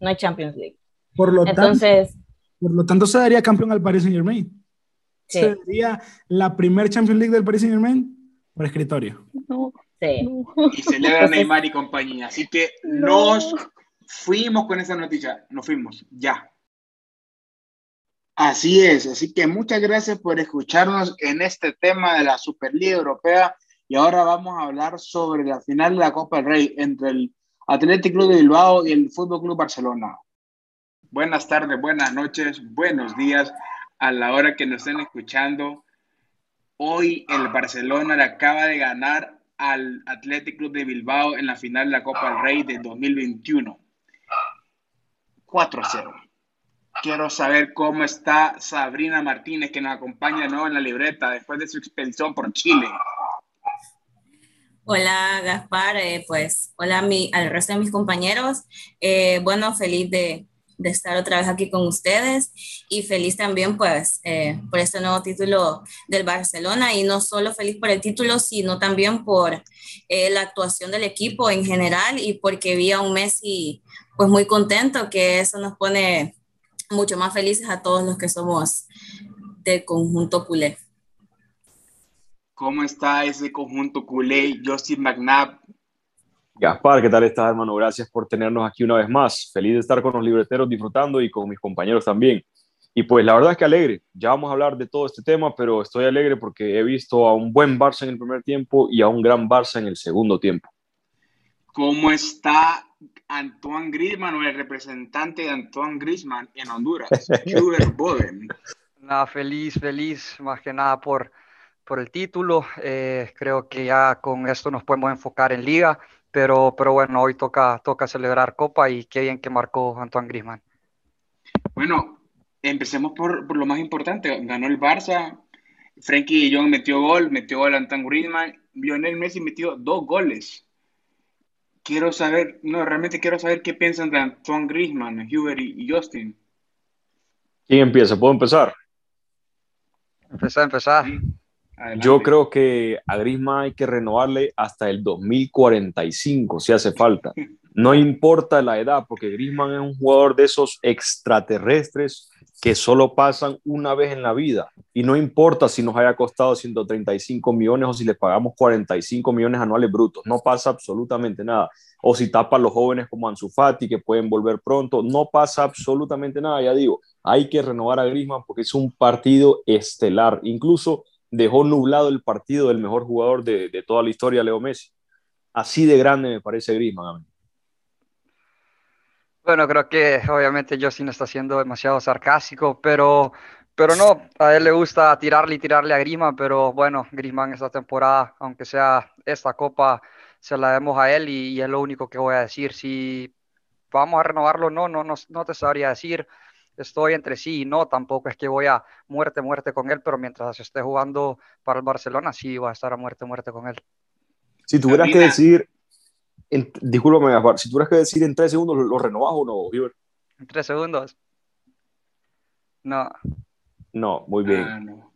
S6: no hay Champions League.
S4: Por lo, Entonces, tanto, por lo tanto, se daría campeón al Paris Saint Germain sería la primer Champions League del Paris Saint Germain por escritorio.
S6: No, sí.
S1: Y celebra Neymar y compañía. Así que nos fuimos con esa noticia. Nos fuimos, ya. Así es, así que muchas gracias por escucharnos en este tema de la Superliga Europea y ahora vamos a hablar sobre la final de la Copa del Rey entre el Athletic Club de Bilbao y el Fútbol Club Barcelona. buenas tardes, buenas noches, buenos días a la hora que nos estén escuchando. Hoy el Barcelona le acaba de ganar al Athletic Club de Bilbao en la final de la Copa del Rey de 2021. 4-0. Quiero saber cómo está Sabrina Martínez, que nos acompaña de nuevo en la libreta después de su expedición por Chile.
S6: Hola Gaspar, eh, pues hola mi, al resto de mis compañeros. Eh, bueno, feliz de, de, estar otra vez aquí con ustedes y feliz también pues eh, por este nuevo título del Barcelona y no solo feliz por el título, sino también por la actuación del equipo en general y porque vi a un Messi pues muy contento, que eso nos pone mucho más felices a todos los que somos del conjunto culé.
S1: ¿Cómo está ese conjunto culé? Justin McNabb.
S7: Gaspar, ¿qué tal estás, hermano? Gracias por tenernos aquí una vez más. Feliz de estar con los libreteros disfrutando y con mis compañeros también. Y pues la verdad es que alegre. Ya vamos a hablar de todo este tema, pero estoy alegre porque he visto a un buen Barça en el primer tiempo y a un gran Barça en el segundo tiempo.
S1: ¿Cómo está Antoine Griezmann o el representante de Antoine Griezmann en Honduras? Boden.
S8: Nada, feliz, feliz, más que nada por por el título. Eh, creo que ya con esto nos podemos enfocar en liga, pero, pero bueno, hoy toca, toca celebrar Copa y qué bien que marcó Antoine Griezmann.
S1: Bueno, empecemos por, por lo más importante. Ganó el Barça, Frenkie de Jong metió gol, metió gol Antoine Griezmann, Lionel Messi metió dos goles. Quiero saber, no, realmente quiero saber qué piensan de Antoine Griezmann, Hubert y, Justin.
S7: ¿Quién empieza? ¿Puedo empezar?
S8: Empezar, empezar.
S7: Yo creo que a Griezmann hay que renovarle hasta el 2045 si hace falta. No importa la edad, porque Griezmann es un jugador de esos extraterrestres que solo pasan una vez en la vida. Y no importa si nos haya costado 135 millones o si le pagamos 45 millones anuales brutos. No pasa absolutamente nada. O si tapa a los jóvenes como Ansu Fati, que pueden volver pronto. No pasa absolutamente nada. Ya digo, hay que renovar a Griezmann porque es un partido estelar. Incluso dejó nublado el partido del mejor jugador de, toda la historia, Leo Messi. Así de grande me parece Griezmann
S8: Bueno, creo que obviamente no está siendo demasiado sarcástico, pero, pero no, a él le gusta tirarle y tirarle a Griezmann, pero bueno, Griezmann esta temporada, aunque sea esta copa, se la demos a él y, es lo único que voy a decir. Si vamos a renovarlo, no, no, no, no te sabría decir estoy entre sí y no, tampoco es que voy a muerte, muerte con él, pero mientras esté jugando para el Barcelona, sí voy a estar a muerte, muerte con él.
S7: Si tuvieras que decir, en, discúlpame, si tuvieras que decir en tres segundos, ¿lo, renovas o no, Iber?
S8: ¿En tres segundos? No.
S7: No, muy bien. Ah,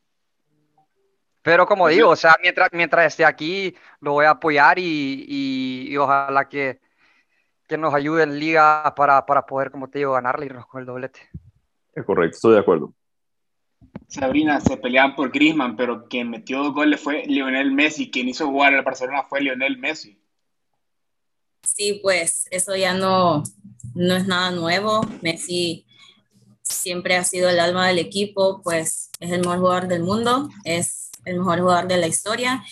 S8: pero como digo, o sea, mientras, mientras esté aquí, lo voy a apoyar y, y, ojalá que, que, nos ayude en liga para, para, poder, como te digo, ganarle y irnos con el doblete.
S7: Es correcto, estoy de acuerdo.
S1: Sabrina, se peleaban por Griezmann, pero quien metió dos goles fue Lionel Messi. Quien hizo jugar al Barcelona fue Lionel Messi.
S6: Sí, pues eso ya no, no es nada nuevo. Messi siempre ha sido el alma del equipo, pues es el mejor jugador del mundo, es el mejor jugador de la historia.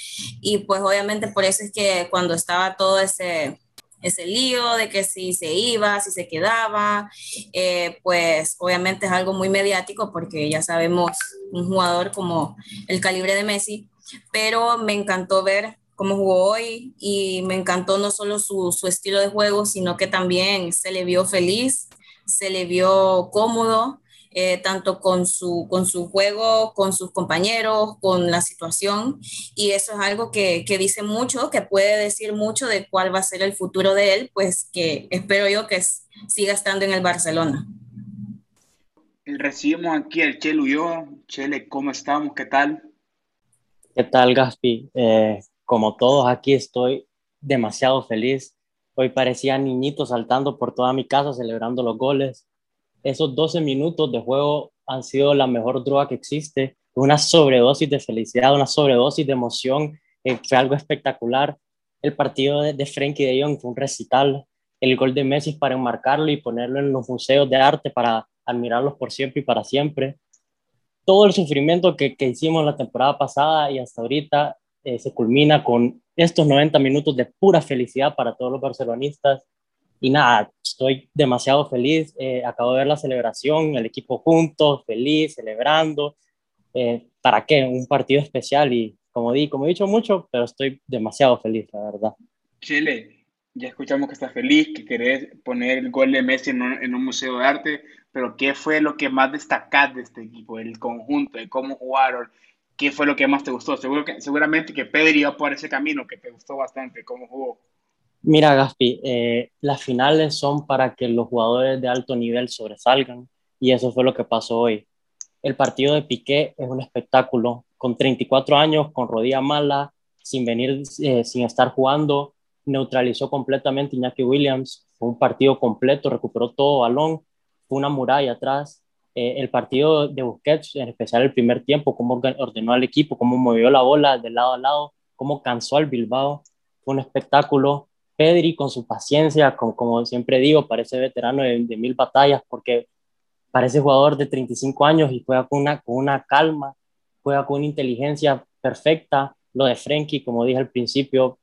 S6: Y pues obviamente por eso es que cuando estaba todo ese ese lío de que si se iba, si se quedaba, eh, pues obviamente es algo muy mediático porque ya sabemos un jugador como el calibre de Messi, pero me encantó ver cómo jugó hoy y me encantó no solo su, su estilo de juego, sino que también se le vio feliz, se le vio cómodo eh, tanto con su, con su juego, con sus compañeros, con la situación. Y eso es algo que, que, dice mucho, que puede decir mucho de cuál va a ser el futuro de él, pues que espero yo que siga estando en el Barcelona.
S1: Recibimos aquí al Chele Ulloa. Chele, ¿cómo estamos? ¿Qué tal?
S9: ¿Qué tal, Gaspi? Eh, como todos aquí estoy demasiado feliz. Hoy parecía niñito saltando por toda mi casa celebrando los goles esos 12 minutos de juego han sido la mejor droga que existe. Una sobredosis de felicidad, una sobredosis de emoción. Eh, fue algo espectacular. El partido de, de Frenkie de Jong fue un recital. El gol de Messi para enmarcarlo y ponerlo en los museos de arte para admirarlos por siempre y para siempre. Todo el sufrimiento que, que hicimos la temporada pasada y hasta ahorita eh, se culmina con estos 90 minutos de pura felicidad para todos los barcelonistas Y nada, estoy demasiado feliz. Eh, acabo de ver la celebración, el equipo juntos, feliz, celebrando. Eh, ¿Para qué? Un partido especial y como, di, como he dicho mucho, pero estoy demasiado feliz, la verdad.
S1: Chile, ya escuchamos que estás feliz, que querés poner el gol de Messi en un, en un museo de arte, pero ¿qué fue lo que más destacás de este equipo, el conjunto, de cómo jugaron? ¿Qué fue lo que más te gustó? Seguro que, seguramente que Pedri iba por ese camino que te gustó bastante, cómo jugó.
S9: Mira, Gaspi, eh, las finales son para que los jugadores de alto nivel sobresalgan y eso fue lo que pasó hoy. El partido de Piqué es un espectáculo. Con 34 años, con rodilla mala, sin venir, eh, sin estar jugando, neutralizó completamente Iñaki Williams. Fue un partido completo, recuperó todo balón, fue una muralla atrás. Eh, el partido de Busquets, en especial el primer tiempo, cómo ordenó al equipo, cómo movió la bola de lado a lado, cómo cansó al Bilbao, fue un espectáculo. Pedri con su paciencia, con, como siempre digo, parece veterano de, mil batallas porque parece jugador de 35 años y juega con una, con una calma, juega con una inteligencia perfecta. Lo de Frenkie, como dije al principio,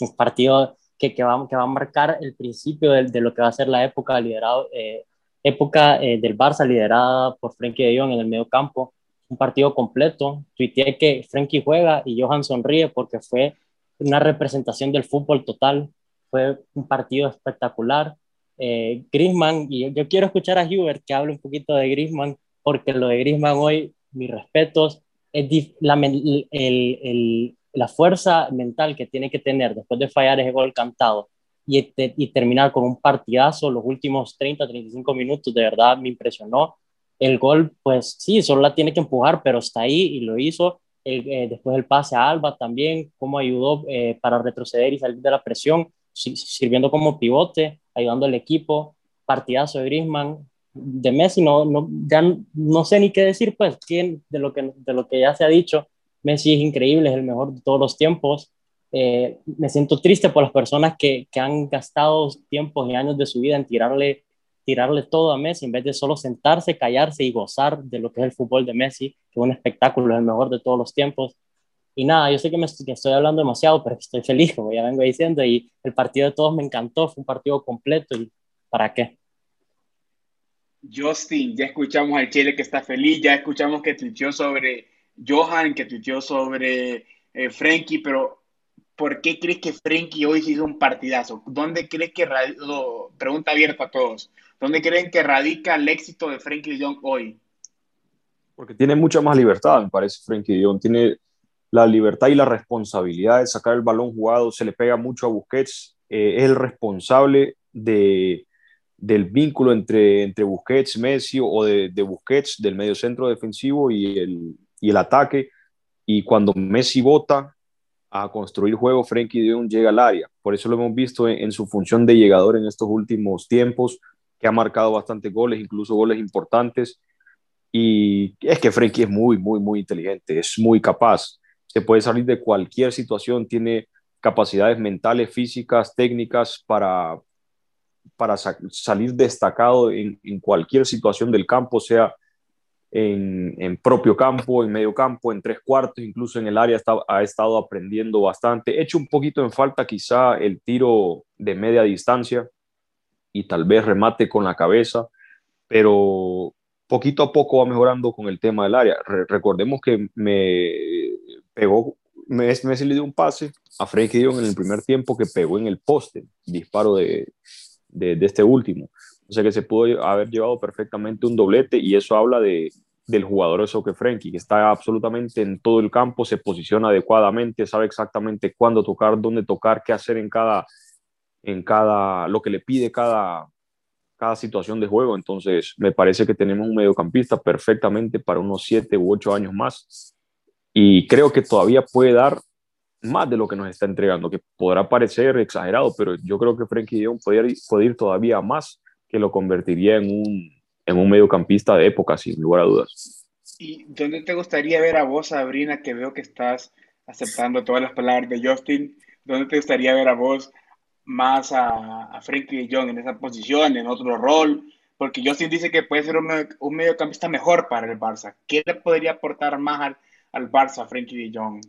S9: un partido que, que, va, que va a marcar el principio de, de lo que va a ser la época, liderado, eh, época eh, del Barça liderada por Frenkie de Jong en el medio campo. Un partido completo. Tuiteé que Frenkie juega y Johan sonríe porque fue una representación del fútbol total fue un partido espectacular. Eh, Griezmann, y yo, quiero escuchar a Hubert que hable un poquito de Griezmann, porque lo de Griezmann hoy, mis respetos, es la, el, el, la fuerza mental que tiene que tener después de fallar ese gol cantado y, y terminar con un partidazo los últimos 30, 35 minutos, de verdad me impresionó. El gol, pues sí, solo la tiene que empujar, pero está ahí y lo hizo. Eh, después el pase a Alba también, cómo ayudó eh, para retroceder y salir de la presión sirviendo como pivote, ayudando al equipo, partidazo de Griezmann, de Messi no, no, ya no sé ni qué decir, pues, quién, de, lo que, de lo que ya se ha dicho, Messi es increíble, es el mejor de todos los tiempos. Eh, me siento triste por las personas que, que, han gastado tiempos y años de su vida en tirarle, tirarle todo a Messi en vez de solo sentarse, callarse y gozar de lo que es el fútbol de Messi, que es un espectáculo, es el mejor de todos los tiempos. Y nada, yo sé que, me, estoy hablando demasiado, pero estoy feliz, como ya vengo diciendo, y el partido de todos me encantó, fue un partido completo, y ¿para qué?
S1: Justin, ya escuchamos al Chile que está feliz, ya escuchamos que tuiteó sobre Johan, que tuiteó sobre eh, Frenkie, pero ¿por qué crees que Frenkie hoy se hizo un partidazo? ¿Dónde crees que, pregunta abierta a todos, ¿dónde creen que radica el éxito de Frenkie Jong hoy?
S7: Porque tiene mucha más libertad, me parece, Frenkie Jong. Tiene la libertad y la responsabilidad de sacar el balón jugado, se le pega mucho a Busquets, eh, es el responsable de, del vínculo entre, entre Busquets, Messi o de, de Busquets, del medio centro defensivo y el, y el ataque. Y cuando Messi vota a construir juego, Frenkie de llega al área. Por eso lo hemos visto en, en, su función de llegador en estos últimos tiempos, que ha marcado bastantes goles, incluso goles importantes. Y es que Frenkie es muy, muy, muy inteligente, es muy capaz se puede salir de cualquier situación, tiene capacidades mentales, físicas, técnicas para, para salir destacado en, cualquier situación del campo, sea en, en, propio campo, en medio campo, en tres cuartos, incluso en el área está, ha estado aprendiendo bastante. He hecho un poquito en falta quizá el tiro de media distancia y tal vez remate con la cabeza, pero poquito a poco va mejorando con el tema del área. recordemos que me pegó, Messi, le dio un pase a Frenkie en el primer tiempo que pegó en el poste, disparo de, de, este último. O sea que se pudo haber llevado perfectamente un doblete y eso habla de, del jugador eso que Frenkie, que está absolutamente en todo el campo, se posiciona adecuadamente, sabe exactamente cuándo tocar, dónde tocar, qué hacer en cada, en cada, lo que le pide cada, cada situación de juego. Entonces, me parece que tenemos un mediocampista perfectamente para unos siete u ocho años más y creo que todavía puede dar más de lo que nos está entregando, que podrá parecer exagerado, pero yo creo que Frenkie de Jong puede, puede ir todavía más, que lo convertiría en un, en un mediocampista de época, sin lugar a dudas.
S1: ¿Y dónde te gustaría ver a vos, Sabrina, que veo que estás aceptando todas las palabras de Justin? ¿Dónde te gustaría ver a vos más a, a Frenkie de Jong en esa posición, en otro rol? Porque Justin dice que puede ser un, un mediocampista mejor para el Barça. ¿Qué le podría aportar más al, al Barça, Frenkie de Jong?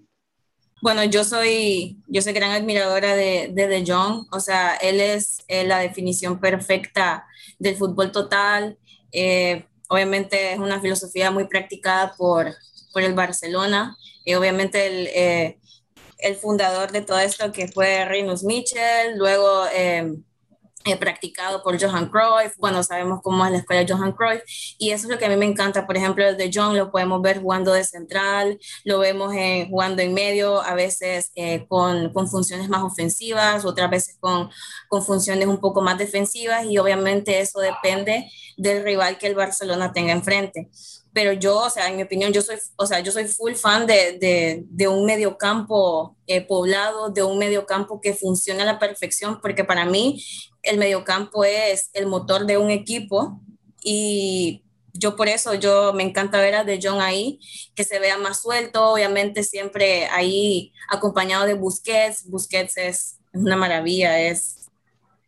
S6: Bueno, yo soy, yo soy gran admiradora de, de De Jong, o sea, él es eh, la definición perfecta del fútbol total. Eh, obviamente es una filosofía muy practicada por, por el Barcelona y obviamente el, eh, el fundador de todo esto que fue Rinus Michel, luego eh, practicado por Johan Cruyff, bueno, sabemos cómo es la escuela de Johan Cruyff, y eso es lo que a mí me encanta, por ejemplo, el de John lo podemos ver jugando de central, lo vemos eh, jugando en medio, a veces eh, con, con, funciones más ofensivas, otras veces con, con funciones un poco más defensivas, y obviamente eso depende del rival que el Barcelona tenga enfrente. Pero yo, o sea, en mi opinión, yo soy, o sea, yo soy full fan de, de, de un mediocampo eh, poblado, de un mediocampo que funcione a la perfección, porque para mí el mediocampo es el motor de un equipo y yo por eso yo me encanta ver a De Jong ahí, que se vea más suelto, obviamente siempre ahí acompañado de Busquets. Busquets es una maravilla, es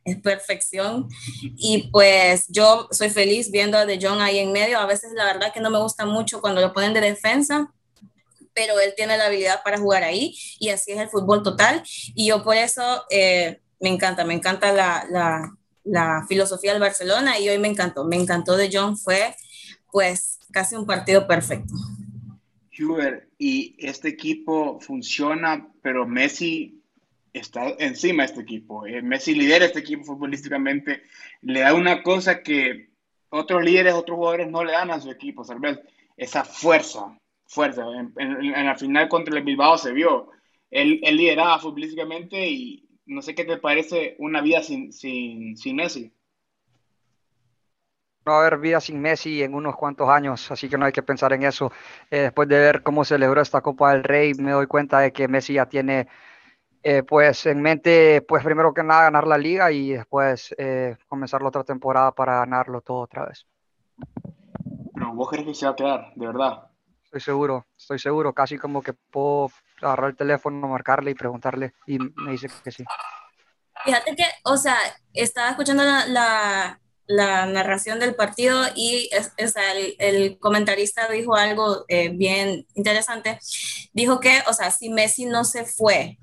S6: es perfección. Y pues yo soy feliz viendo a De Jong ahí en medio. A veces la verdad que no me gusta mucho cuando lo ponen de defensa, pero él tiene la habilidad para jugar ahí y así es el fútbol total. Y yo por eso eh, me encanta, me encanta la, la, la, filosofía del Barcelona y hoy me encantó, me encantó De Jong, fue pues casi un partido perfecto.
S1: Hubert, y este equipo funciona, pero Messi está encima de este equipo. Eh, Messi lidera este equipo futbolísticamente, le da una cosa que otros líderes, otros jugadores no le dan a su equipo, ¿sabes? Esa fuerza, fuerza. En, la final contra el Bilbao se vio. Él, él, lideraba futbolísticamente y no sé qué te parece una vida sin, sin, sin Messi.
S8: No va a haber vida sin Messi en unos cuantos años, así que no hay que pensar en eso. Eh, después de ver cómo celebró esta Copa del Rey, me doy cuenta de que Messi ya tiene eh, pues en mente, pues primero que nada ganar la liga y después eh, comenzar la otra temporada para ganarlo todo otra vez.
S1: Pero vos crees que se va a quedar, de verdad.
S8: Estoy seguro, estoy seguro, casi como que puedo agarrar el teléfono, marcarle y preguntarle y me dice que sí.
S6: Fíjate que, o sea, estaba escuchando la, la, narración del partido y es, el, el, comentarista dijo algo eh, bien interesante. Dijo que, o sea, si Messi no se fue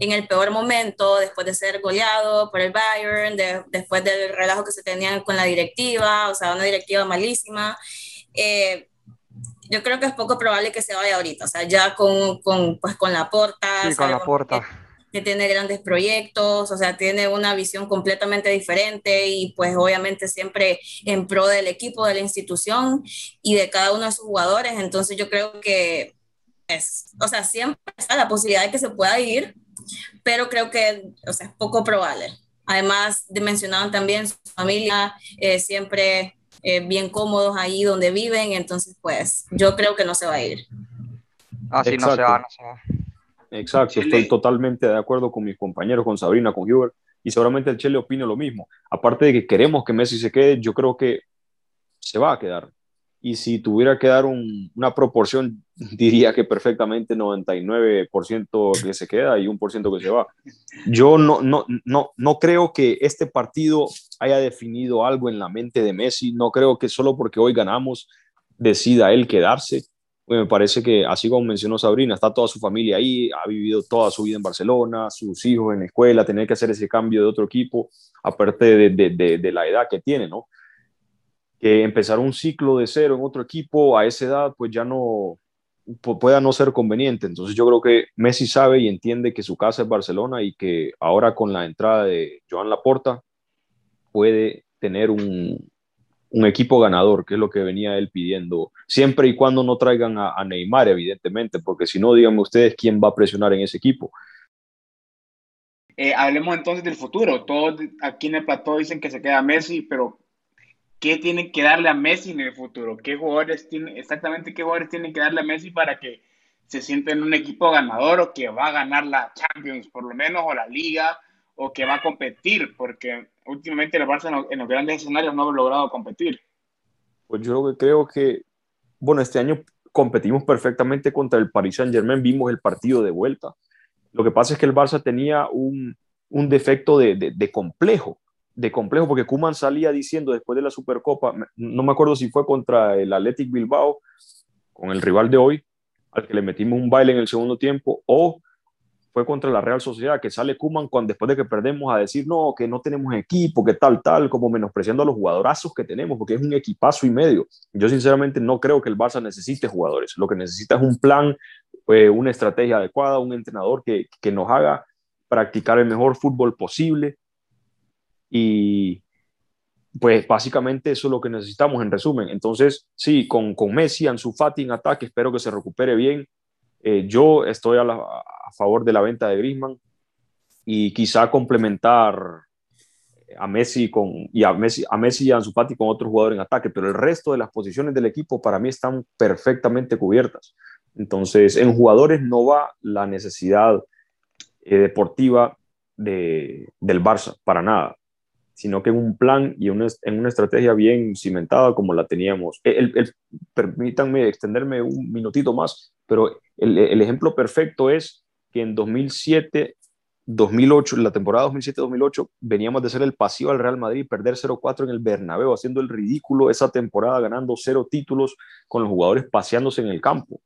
S6: en el peor momento, después de ser goleado por el Bayern, después del relajo que se tenía con la directiva, o sea, una directiva malísima. Eh, yo creo que es poco probable que se vaya ahorita, o sea, ya con, con, pues, con la porta.
S8: Sí, con la porta.
S6: Que, tiene grandes proyectos, o sea, tiene una visión completamente diferente y pues obviamente siempre en pro del equipo, de la institución y de cada uno de sus jugadores. Entonces yo creo que es, o sea, siempre está la posibilidad de que se pueda ir, pero creo que o sea, es poco probable. Además, mencionaban también su familia, eh, siempre eh, bien cómodos ahí donde viven, entonces pues yo creo que no se va a ir.
S8: Así ah, no se va, no se va.
S7: Exacto, estoy totalmente de acuerdo con mis compañeros, con Sabrina, con Hubert, y seguramente el Chile opina lo mismo. Aparte de que queremos que Messi se quede, yo creo que se va a quedar y si tuviera que dar una proporción, diría que perfectamente 99% que se queda y 1% que se va. Yo no, no, no, no creo que este partido haya definido algo en la mente de Messi, no creo que solo porque hoy ganamos decida él quedarse. me parece que, así como mencionó Sabrina, está toda su familia ahí, ha vivido toda su vida en Barcelona, sus hijos en la escuela, tener que hacer ese cambio de otro equipo, aparte de, de, de la edad que tiene, ¿no? Que empezar un ciclo de cero en otro equipo a esa edad, pues ya no pueda no ser conveniente. Entonces yo creo que Messi sabe y entiende que su casa es Barcelona y que ahora con la entrada de Joan Laporta puede tener un, un equipo ganador, que es lo que venía él pidiendo, siempre y cuando no traigan a, Neymar, evidentemente, porque si no, díganme ustedes quién va a presionar en ese equipo.
S1: Eh, hablemos entonces del futuro. Todos aquí en el plató dicen que se queda Messi, pero qué tienen que darle a Messi en el futuro, qué jugadores tienen, exactamente qué jugadores tienen que darle a Messi para que se sienta en un equipo ganador o que va a ganar la Champions por lo menos o la Liga o que va a competir, porque últimamente el Barça en los, grandes escenarios no ha logrado competir.
S7: Pues yo creo que, bueno, este año competimos perfectamente contra el Paris Saint Germain, vimos el partido de vuelta. Lo que pasa es que el Barça tenía un, un defecto de, de, de complejo de complejo, porque Kuman salía diciendo después de la Supercopa, no me acuerdo si fue contra el Athletic Bilbao, con el rival de hoy, al que le metimos un baile en el segundo tiempo, o fue contra la Real Sociedad, que sale Kuman después de que perdemos a decir, no, que no tenemos equipo, que tal, tal, como menospreciando a los jugadorazos que tenemos, porque es un equipazo y medio. Yo sinceramente no creo que el Barça necesite jugadores, lo que necesita es un plan, eh, una estrategia adecuada, un entrenador que, que nos haga practicar el mejor fútbol posible y, pues básicamente eso es lo que necesitamos en resumen. Entonces, sí, con, con Messi, Ansu Fati en ataque, espero que se recupere bien. Eh, yo estoy a, a, favor de la venta de Griezmann y quizá complementar a Messi con y a Messi, a Messi y a Ansu Fati con otro jugador en ataque, pero el resto de las posiciones del equipo para mí están perfectamente cubiertas. Entonces, en jugadores no va la necesidad eh, deportiva de, del Barça, para nada sino que en un plan y una, en una estrategia bien cimentada como la teníamos. El, permítanme extenderme un minutito más, pero el, el, ejemplo perfecto es que en 2007, 2008, la temporada 2007-2008, veníamos de ser el pasivo al Real Madrid, perder 0-4 en el Bernabéu, haciendo el ridículo esa temporada, ganando cero títulos con los jugadores paseándose en el campo.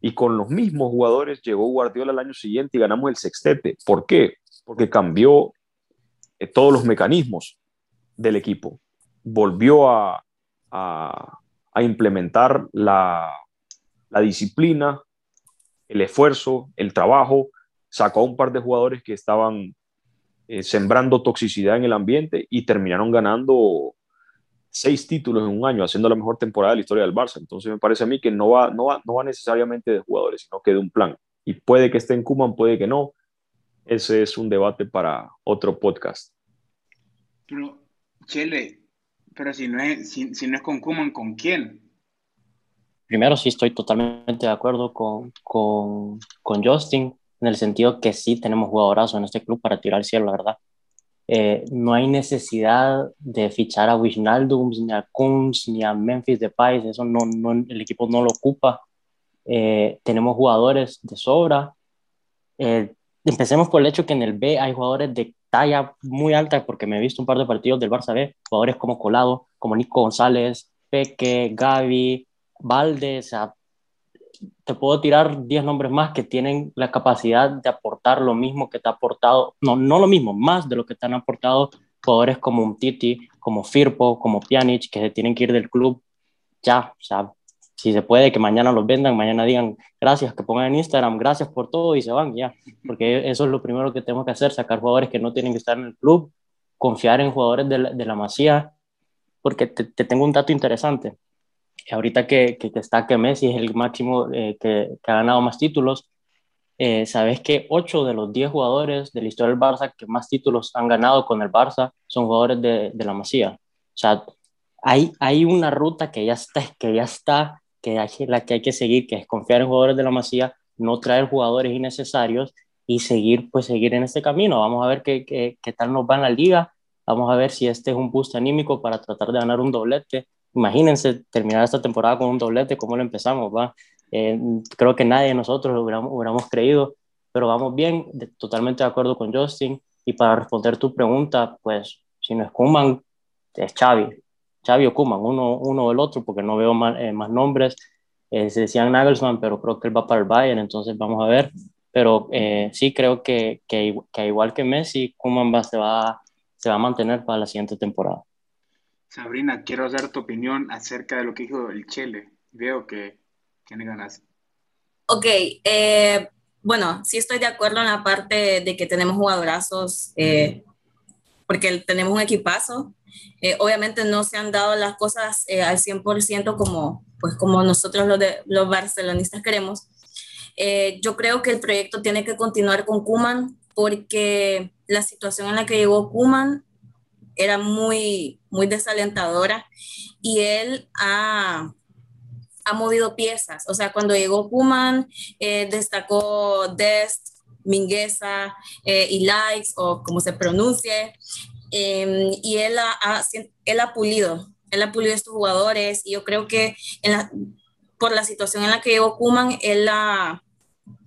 S7: Y con los mismos jugadores llegó Guardiola el año siguiente y ganamos el sextete. ¿Por qué? Porque cambió todos los mecanismos del equipo. Volvió a, implementar la, disciplina, el esfuerzo, el trabajo, sacó a un par de jugadores que estaban eh, sembrando toxicidad en el ambiente y terminaron ganando seis títulos en un año, haciendo la mejor temporada de la historia del Barça. Entonces me parece a mí que no va, no va, no va necesariamente de jugadores, sino que de un plan. Y puede que esté en Kuman, puede que no, ese es un debate para otro podcast.
S1: Pero, Chele, pero si no es, si, no es con Kuman, ¿con quién?
S9: Primero, sí estoy totalmente de acuerdo con, con, con Justin, en el sentido que sí tenemos jugadorazo en este club para tirar el cielo, la verdad. Eh, no hay necesidad de fichar a Wijnaldum, ni a Kunz, ni a Memphis Depay, eso no, no, el equipo no lo ocupa. Eh, tenemos jugadores de sobra. Eh, empecemos por el hecho que en el B hay jugadores de talla muy alta, porque me he visto un par de partidos del Barça B, jugadores como Colado, como Nico González, Peque, Gaby, Valde, o sea, te puedo tirar 10 nombres más que tienen la capacidad de aportar lo mismo que te ha aportado, no, no lo mismo, más de lo que te han aportado jugadores como un Titi, como Firpo, como Pjanic, que se tienen que ir del club ya, o sea, si se puede, que mañana los vendan, mañana digan gracias, que pongan en Instagram, gracias por todo y se van ya, porque eso es lo primero que tenemos que hacer, sacar jugadores que no tienen que estar en el club, confiar en jugadores de la, de la Masía, porque te, tengo un dato interesante. Ahorita que, que, que está que Messi es el máximo eh, que, que, ha ganado más títulos, eh, sabes que 8 de los 10 jugadores de la historia del Barça que más títulos han ganado con el Barça son jugadores de, de la Masía. O sea, hay, hay una ruta que ya está, que ya está que hay, la que hay que seguir, que es confiar en jugadores de la Masía, no traer jugadores innecesarios y seguir, pues, seguir en este camino. Vamos a ver qué, qué, qué tal nos va en la liga, vamos a ver si este es un boost anímico para tratar de ganar un doblete. Imagínense terminar esta temporada con un doblete, ¿cómo lo empezamos? Va? Eh, creo que nadie de nosotros lo hubiéramos, hubiéramos creído, pero vamos bien, totalmente de acuerdo con Justin. Y para responder tu pregunta, pues si no es Kuman, es Xavi. Xavi o Kuman, uno, uno o el otro, porque no veo más, eh, más nombres. Eh, se decían Nagelsmann, pero creo que él va para el Bayern, entonces vamos a ver. Pero eh, sí creo que, que, que, igual que Messi, Kuman va, se, va, se va a mantener para la siguiente temporada.
S1: Sabrina, quiero dar tu opinión acerca de lo que dijo el Chele. Veo que tiene ganas.
S6: Ok, bueno, sí estoy de acuerdo en la parte de que tenemos jugadorazos, porque tenemos un equipazo, eh, obviamente no se han dado las cosas eh, al 100% como, pues como nosotros los, de, los barcelonistas queremos. Eh, yo creo que el proyecto tiene que continuar con Kuman porque la situación en la que llegó Kuman era muy, muy desalentadora y él ha, ha movido piezas. O sea, cuando llegó Kuman, destacó Dest, Mingueza y Likes, o como se pronuncie, Em, y él ha, él ha pulido, él ha pulido a estos jugadores y yo creo que por la situación en la que llegó Kuman, él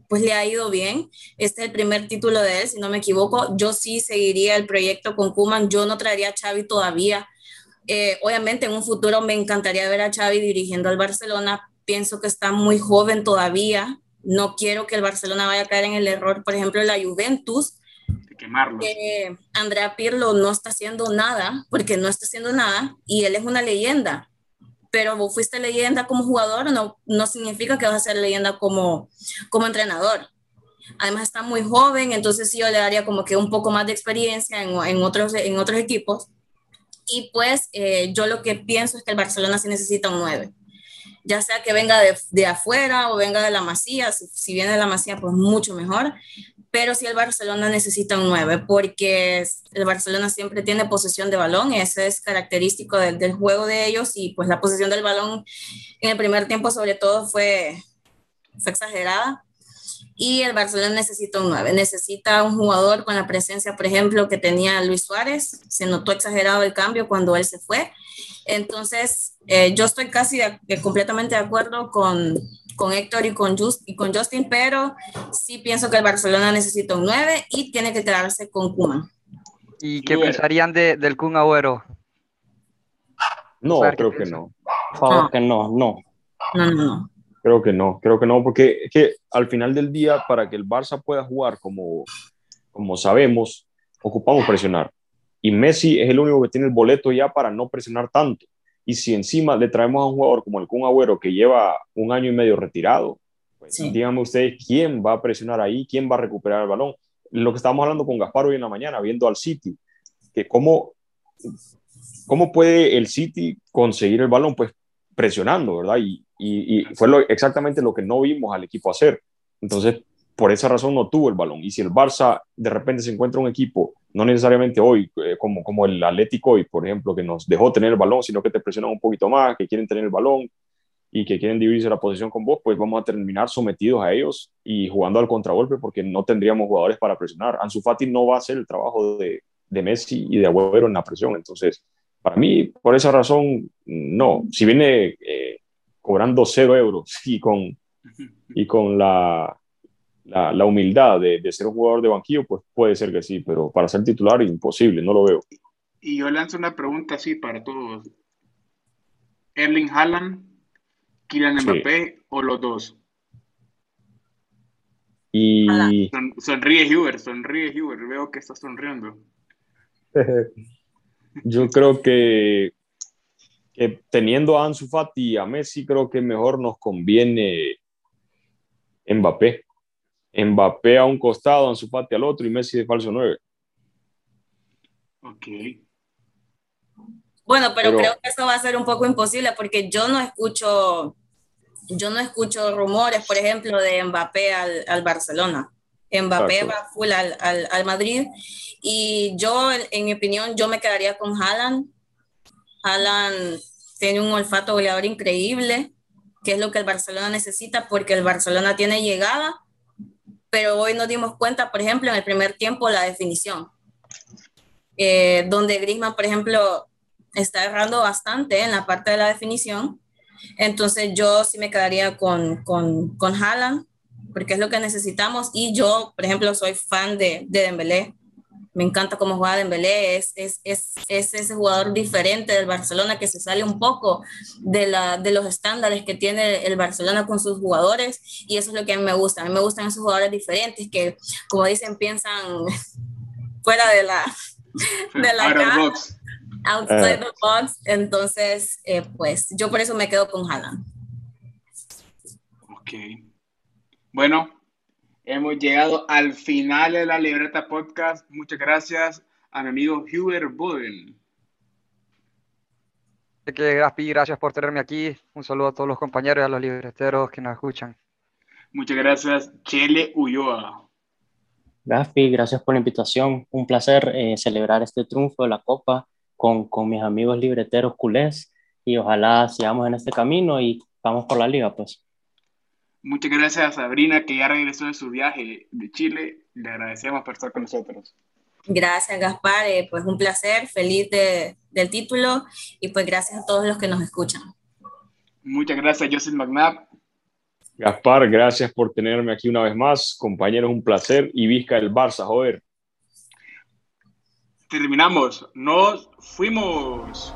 S6: pues le ha ido bien. Este es el primer título de él, si no me equivoco. Yo sí seguiría el proyecto con Kuman, yo no traería a Xavi todavía. Eh, obviamente en un futuro me encantaría ver a Xavi dirigiendo al Barcelona. Pienso que está muy joven todavía no quiero que el Barcelona vaya a caer en el error, por ejemplo, la Juventus,
S1: de quemarlo.
S6: que Andrea Pirlo no está haciendo nada, porque no está haciendo nada, y él es una leyenda. Pero vos fuiste leyenda como jugador, no, no significa que vas a ser leyenda como, como entrenador. Además está muy joven, entonces sí yo le daría como que un poco más de experiencia en, en otros, en otros equipos. Y pues eh, yo lo que pienso es que el Barcelona sí necesita un 9 ya sea que venga de, de, afuera o venga de la Masía, si, si, viene de la Masía, pues mucho mejor, pero sí el Barcelona necesita un 9, porque el Barcelona siempre tiene posesión de balón, ese es característico del, del juego de ellos, y pues la posesión del balón en el primer tiempo sobre todo fue, fue exagerada, y el Barcelona necesita un 9, necesita un jugador con la presencia, por ejemplo, que tenía Luis Suárez, se notó exagerado el cambio cuando él se fue, entonces, eh, yo estoy casi de, de, completamente de acuerdo con, con Héctor y con, Just, y con Justin, pero sí pienso que el Barcelona necesita un 9 y tiene que quedarse con Kuman.
S8: ¿Y qué pensarían de, del Kun Agüero?
S7: No, creo que no.
S9: Por favor, no. que no, no.
S6: No, no, no.
S7: Creo que no, creo que no, porque es que al final del día, para que el Barça pueda jugar como, como sabemos, ocupamos presionar y Messi es el único que tiene el boleto ya para no presionar tanto. Y si encima le traemos a un jugador como el Kun Agüero que lleva un año y medio retirado, pues sí. díganme ustedes quién va a presionar ahí, quién va a recuperar el balón. Lo que estábamos hablando con Gaspar hoy en la mañana, viendo al City, que cómo, cómo puede el City conseguir el balón, pues presionando, ¿verdad? Y, y, y fue lo, exactamente lo que no vimos al equipo hacer. Entonces, por esa razón no tuvo el balón. Y si el Barça de repente se encuentra un equipo, no necesariamente hoy, eh, como, como el Atlético hoy, por ejemplo, que nos dejó tener el balón, sino que te presionan un poquito más, que quieren tener el balón y que quieren dividirse la posición con vos, pues vamos a terminar sometidos a ellos y jugando al contragolpe porque no tendríamos jugadores para presionar. Ansu Fati no va a hacer el trabajo de, de Messi y de Agüero en la presión. Entonces, para mí, por esa razón, no. Si viene eh, cobrando cero euros y con, y con la, la, la, humildad de, de, ser un jugador de banquillo, pues puede ser que sí, pero para ser titular imposible, no lo veo.
S1: Y yo lanzo una pregunta así para todos. Erling Haaland, Kylian Mbappé sí. o los dos.
S7: Y
S1: Son, sonríe Hubert, sonríe Hubert, veo que está sonriendo.
S7: yo creo que, que teniendo a Ansu Fati y a Messi, creo que mejor nos conviene Mbappé. Mbappé a un costado, Ansu Fati al otro y Messi de falso 9.
S1: Ok.
S6: Bueno, pero, pero, creo que eso va a ser un poco imposible porque yo no escucho, yo no escucho rumores, por ejemplo, de Mbappé al, al Barcelona. Mbappé Exacto. va full al, al, al, Madrid y yo, en mi opinión, yo me quedaría con Haaland. Haaland tiene un olfato goleador increíble, que es lo que el Barcelona necesita porque el Barcelona tiene llegada pero hoy nos dimos cuenta, por ejemplo, en el primer tiempo, la definición, eh, donde Grisman, por ejemplo, está errando bastante en la parte de la definición. Entonces yo sí me quedaría con, con, con Haaland, porque es lo que necesitamos. Y yo, por ejemplo, soy fan de, de Dembélé me encanta cómo juega Dembélé, es, es, es, es, ese jugador diferente del Barcelona que se sale un poco de, la, de los estándares que tiene el Barcelona con sus jugadores y eso es lo que a mí me gusta. A mí me gustan esos jugadores diferentes que, como dicen, piensan fuera de la, de la
S1: box.
S6: outside uh. the box. Entonces, eh, pues yo por eso me quedo con Haaland.
S1: Ok. Bueno, Hemos llegado al final de la libreta podcast. Muchas gracias a mi amigo Hubert Boden.
S8: Que Gaspi, gracias por tenerme aquí. Un saludo a todos los compañeros y a los libreteros que nos escuchan.
S1: Muchas gracias, Chele Ulloa.
S9: Gaspi, gracias por la invitación. Un placer eh, celebrar este triunfo de la Copa con, con mis amigos libreteros culés y ojalá sigamos en este camino y vamos por la liga, pues.
S1: Muchas gracias a Sabrina, que ya regresó de su viaje de Chile. Le agradecemos por estar con nosotros.
S6: Gracias, Gaspar. Eh, pues un placer, feliz de, del título y pues gracias a todos los que nos escuchan.
S1: Muchas gracias, Joseph McNabb.
S7: Gaspar, gracias por tenerme aquí una vez más. Compañeros, un placer. Y Vizca el Barça, joder.
S1: Terminamos. Nos fuimos.